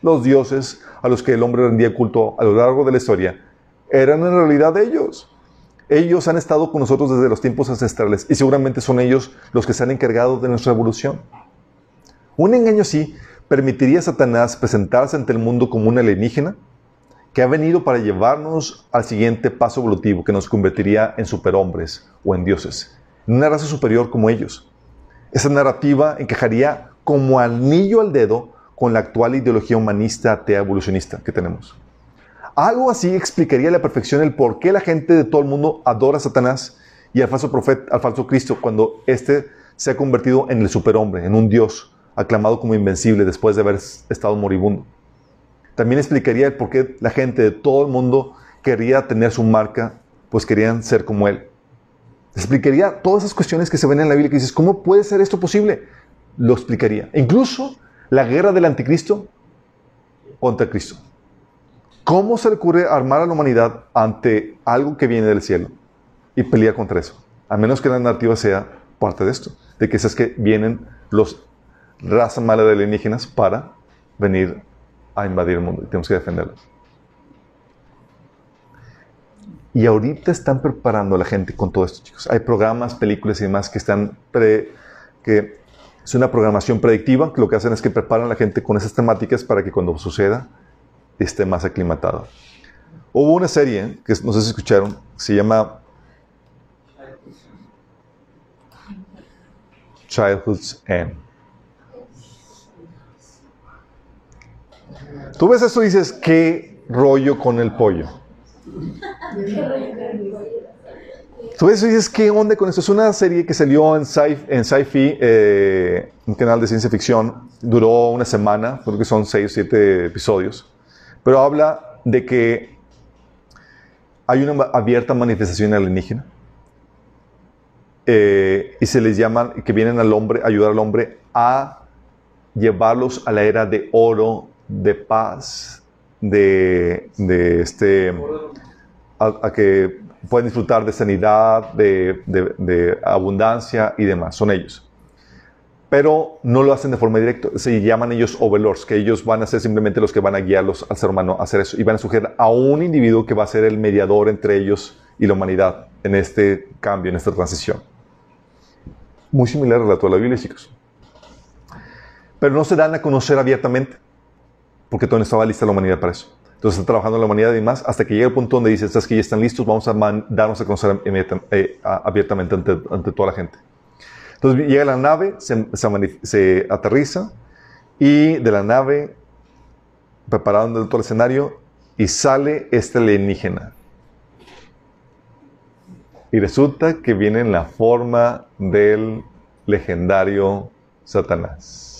los dioses a los que el hombre rendía culto a lo largo de la historia eran en realidad ellos. Ellos han estado con nosotros desde los tiempos ancestrales y seguramente son ellos los que se han encargado de nuestra evolución. Un engaño así permitiría a Satanás presentarse ante el mundo como un alienígena que ha venido para llevarnos al siguiente paso evolutivo que nos convertiría en superhombres o en dioses una raza superior como ellos. Esa narrativa encajaría como anillo al dedo con la actual ideología humanista atea evolucionista que tenemos. Algo así explicaría a la perfección el por qué la gente de todo el mundo adora a Satanás y al falso profeta, al falso Cristo, cuando éste se ha convertido en el superhombre, en un Dios, aclamado como invencible después de haber estado moribundo. También explicaría el por qué la gente de todo el mundo quería tener su marca, pues querían ser como Él explicaría todas esas cuestiones que se ven en la Biblia que dices, ¿cómo puede ser esto posible? Lo explicaría. incluso la guerra del anticristo contra Cristo. ¿Cómo se le ocurre armar a la humanidad ante algo que viene del cielo y pelear contra eso? A menos que la narrativa sea parte de esto, de que es que vienen los raza mala de alienígenas para venir a invadir el mundo y tenemos que defenderlos. Y ahorita están preparando a la gente con todo esto, chicos. Hay programas, películas y demás que están pre, que es una programación predictiva, que lo que hacen es que preparan a la gente con esas temáticas para que cuando suceda esté más aclimatado. Hubo una serie que no sé si escucharon, se llama Childhood's End. Tú ves eso y dices, ¿qué rollo con el pollo? Tú ves dices, ¿qué onda con esto? Es una serie que salió en Sci-Fi, eh, un canal de ciencia ficción. Duró una semana, creo que son seis o siete episodios. Pero habla de que hay una abierta manifestación alienígena. Eh, y se les llaman, que vienen al hombre, ayudar al hombre a llevarlos a la era de oro, de paz, de, de este, a, que pueden disfrutar de sanidad, de, de, abundancia y demás. Son ellos. Pero no lo hacen de forma directa. Se llaman ellos overlords, que ellos van a ser simplemente los que van a guiarlos al ser humano a hacer eso. Y van a sugerir a un individuo que va a ser el mediador entre ellos y la humanidad en este cambio, en esta transición. Muy similar a la de la Biblia, chicos. Pero no se dan a conocer abiertamente porque todavía no estaba lista la humanidad para eso. Entonces está trabajando la humanidad y más hasta que llega el punto donde dice, estás que ya están listos, vamos a darnos a conocer eh, abiertamente ante, toda la gente. Entonces llega la nave, se, aterriza y de la nave, preparando todo el escenario, y sale este alienígena. Y resulta que viene en la forma del legendario Satanás.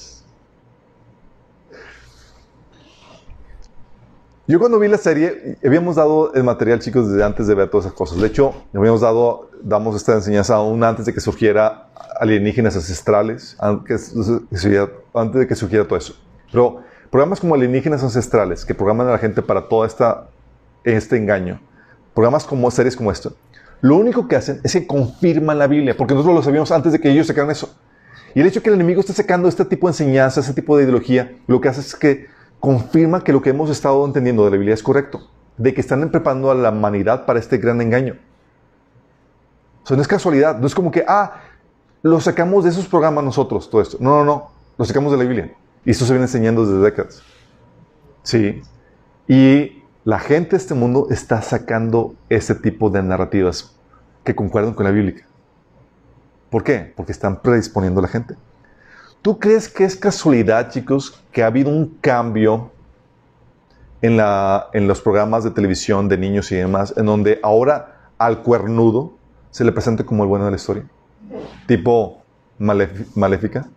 Yo cuando vi la serie, habíamos dado el material, chicos, desde antes de ver todas esas cosas. De hecho, habíamos dado, damos esta enseñanza aún antes de que surgiera alienígenas ancestrales, antes de que surgiera todo eso. Pero programas como alienígenas ancestrales, que programan a la gente para todo esta, este engaño, programas como series como esta, lo único que hacen es que confirman la Biblia, porque nosotros lo sabíamos antes de que ellos sacaran eso. Y el hecho de que el enemigo esté sacando este tipo de enseñanza, este tipo de ideología, lo que hace es que confirma que lo que hemos estado entendiendo de la Biblia es correcto, de que están preparando a la humanidad para este gran engaño. O no es casualidad, no es como que, ah, lo sacamos de esos programas nosotros, todo esto. No, no, no, lo sacamos de la Biblia. Y esto se viene enseñando desde décadas. Sí. Y la gente de este mundo está sacando ese tipo de narrativas que concuerdan con la Biblia. ¿Por qué? Porque están predisponiendo a la gente. ¿Tú crees que es casualidad, chicos, que ha habido un cambio en, la, en los programas de televisión de niños y demás, en donde ahora al cuernudo se le presenta como el bueno de la historia? Tipo maléfica.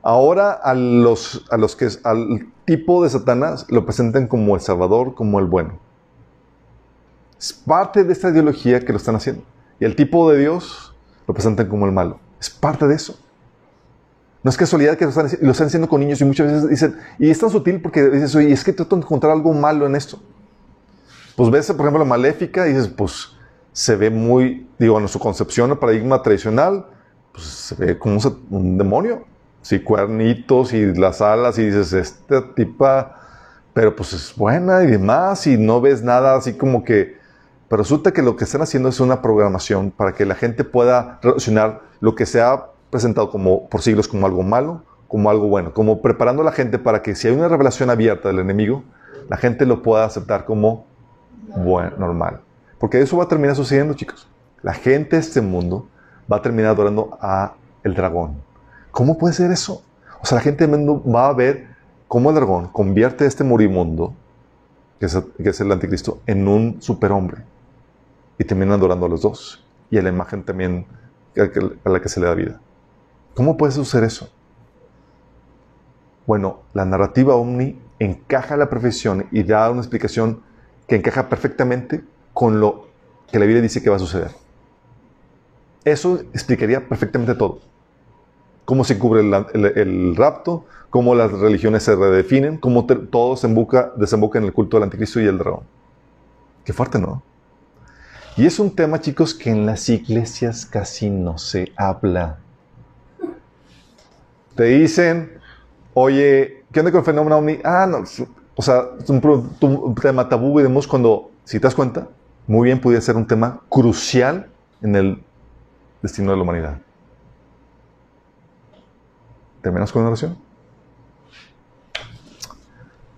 Ahora a los, a los que al tipo de Satanás lo presentan como el Salvador, como el bueno. Es parte de esta ideología que lo están haciendo. Y el tipo de Dios lo presentan como el malo. Es parte de eso. No es casualidad que lo están, haciendo con niños y muchas veces dicen, y es tan sutil porque dices, oye, es que trato de encontrar algo malo en esto. Pues ves, por ejemplo, la maléfica y dices, pues se ve muy, digo, en su concepción, el paradigma tradicional, pues se ve como un, un demonio. Sí, cuernitos y las alas y dices, esta tipa, pero pues es buena y demás y no ves nada así como que pero resulta que lo que están haciendo es una programación para que la gente pueda relacionar lo que se ha presentado como, por siglos como algo malo, como algo bueno, como preparando a la gente para que si hay una revelación abierta del enemigo, la gente lo pueda aceptar como bueno, normal. Porque eso va a terminar sucediendo, chicos. La gente de este mundo va a terminar adorando a el dragón. ¿Cómo puede ser eso? O sea, la gente del mundo va a ver cómo el dragón convierte a este moribundo, que es, que es el anticristo, en un superhombre y terminan adorando a los dos y a la imagen también a la que se le da vida. ¿Cómo puede suceder eso? Bueno, la narrativa omni encaja la profesión y da una explicación que encaja perfectamente con lo que la Biblia dice que va a suceder. Eso explicaría perfectamente todo. Cómo se cubre el, rapto, cómo las religiones se redefinen, cómo todo desemboca en el culto del anticristo y el dragón. Qué fuerte, ¿no? Y es un tema, chicos, que en las iglesias casi no se habla. Te dicen, oye, ¿qué onda con el fenómeno ovni? Ah, no, o sea, es un, tema tabú, vemos cuando, si te das cuenta, muy bien podría ser un tema crucial en el destino de la humanidad. ¿Terminamos con una oración?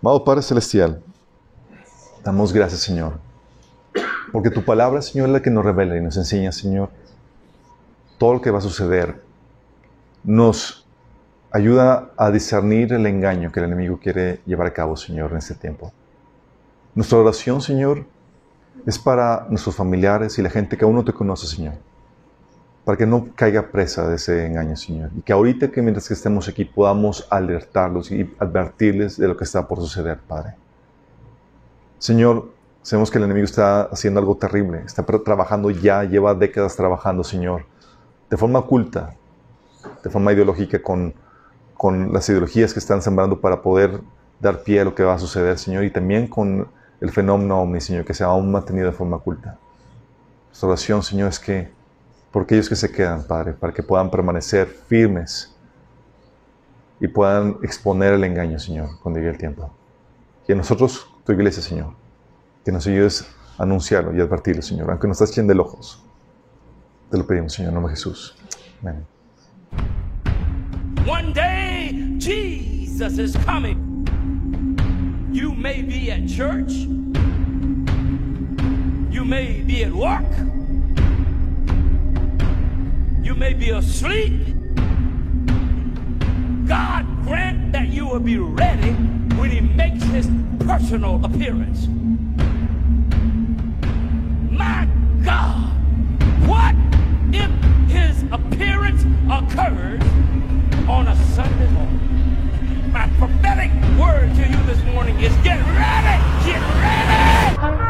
Amado Padre Celestial, damos gracias, Señor porque tu palabra, Señor, es la que nos revela y nos enseña, Señor, todo lo que va a suceder. Nos ayuda a discernir el engaño que el enemigo quiere llevar a cabo, Señor, en este tiempo. Nuestra oración, Señor, es para nuestros familiares y la gente que aún no te conoce, Señor. Para que no caiga presa de ese engaño, Señor. Y que ahorita que mientras que estemos aquí podamos alertarlos y advertirles de lo que está por suceder, Padre. Señor, Sabemos que el enemigo está haciendo algo terrible, está trabajando ya, lleva décadas trabajando, Señor, de forma oculta, de forma ideológica, con, con las ideologías que están sembrando para poder dar pie a lo que va a suceder, Señor, y también con el fenómeno omni, Señor, que se ha aún mantenido de forma oculta. Nuestra oración, Señor, es que por aquellos que se quedan, Padre, para que puedan permanecer firmes y puedan exponer el engaño, Señor, cuando llegue el tiempo. Y a nosotros, tu iglesia, Señor, que nos ayudes a anunciarlo y advertirlo, Señor, aunque nos estás de ojos. Te lo pedimos, Señor, en nombre de Jesús. Amén. One day Jesus is coming. You may be at church. You may be at work. You may be asleep. God grant that you will be ready when He makes His personal appearance. my God, what if his appearance occurred on a Sunday morning? My prophetic word to you this morning is get ready, get ready.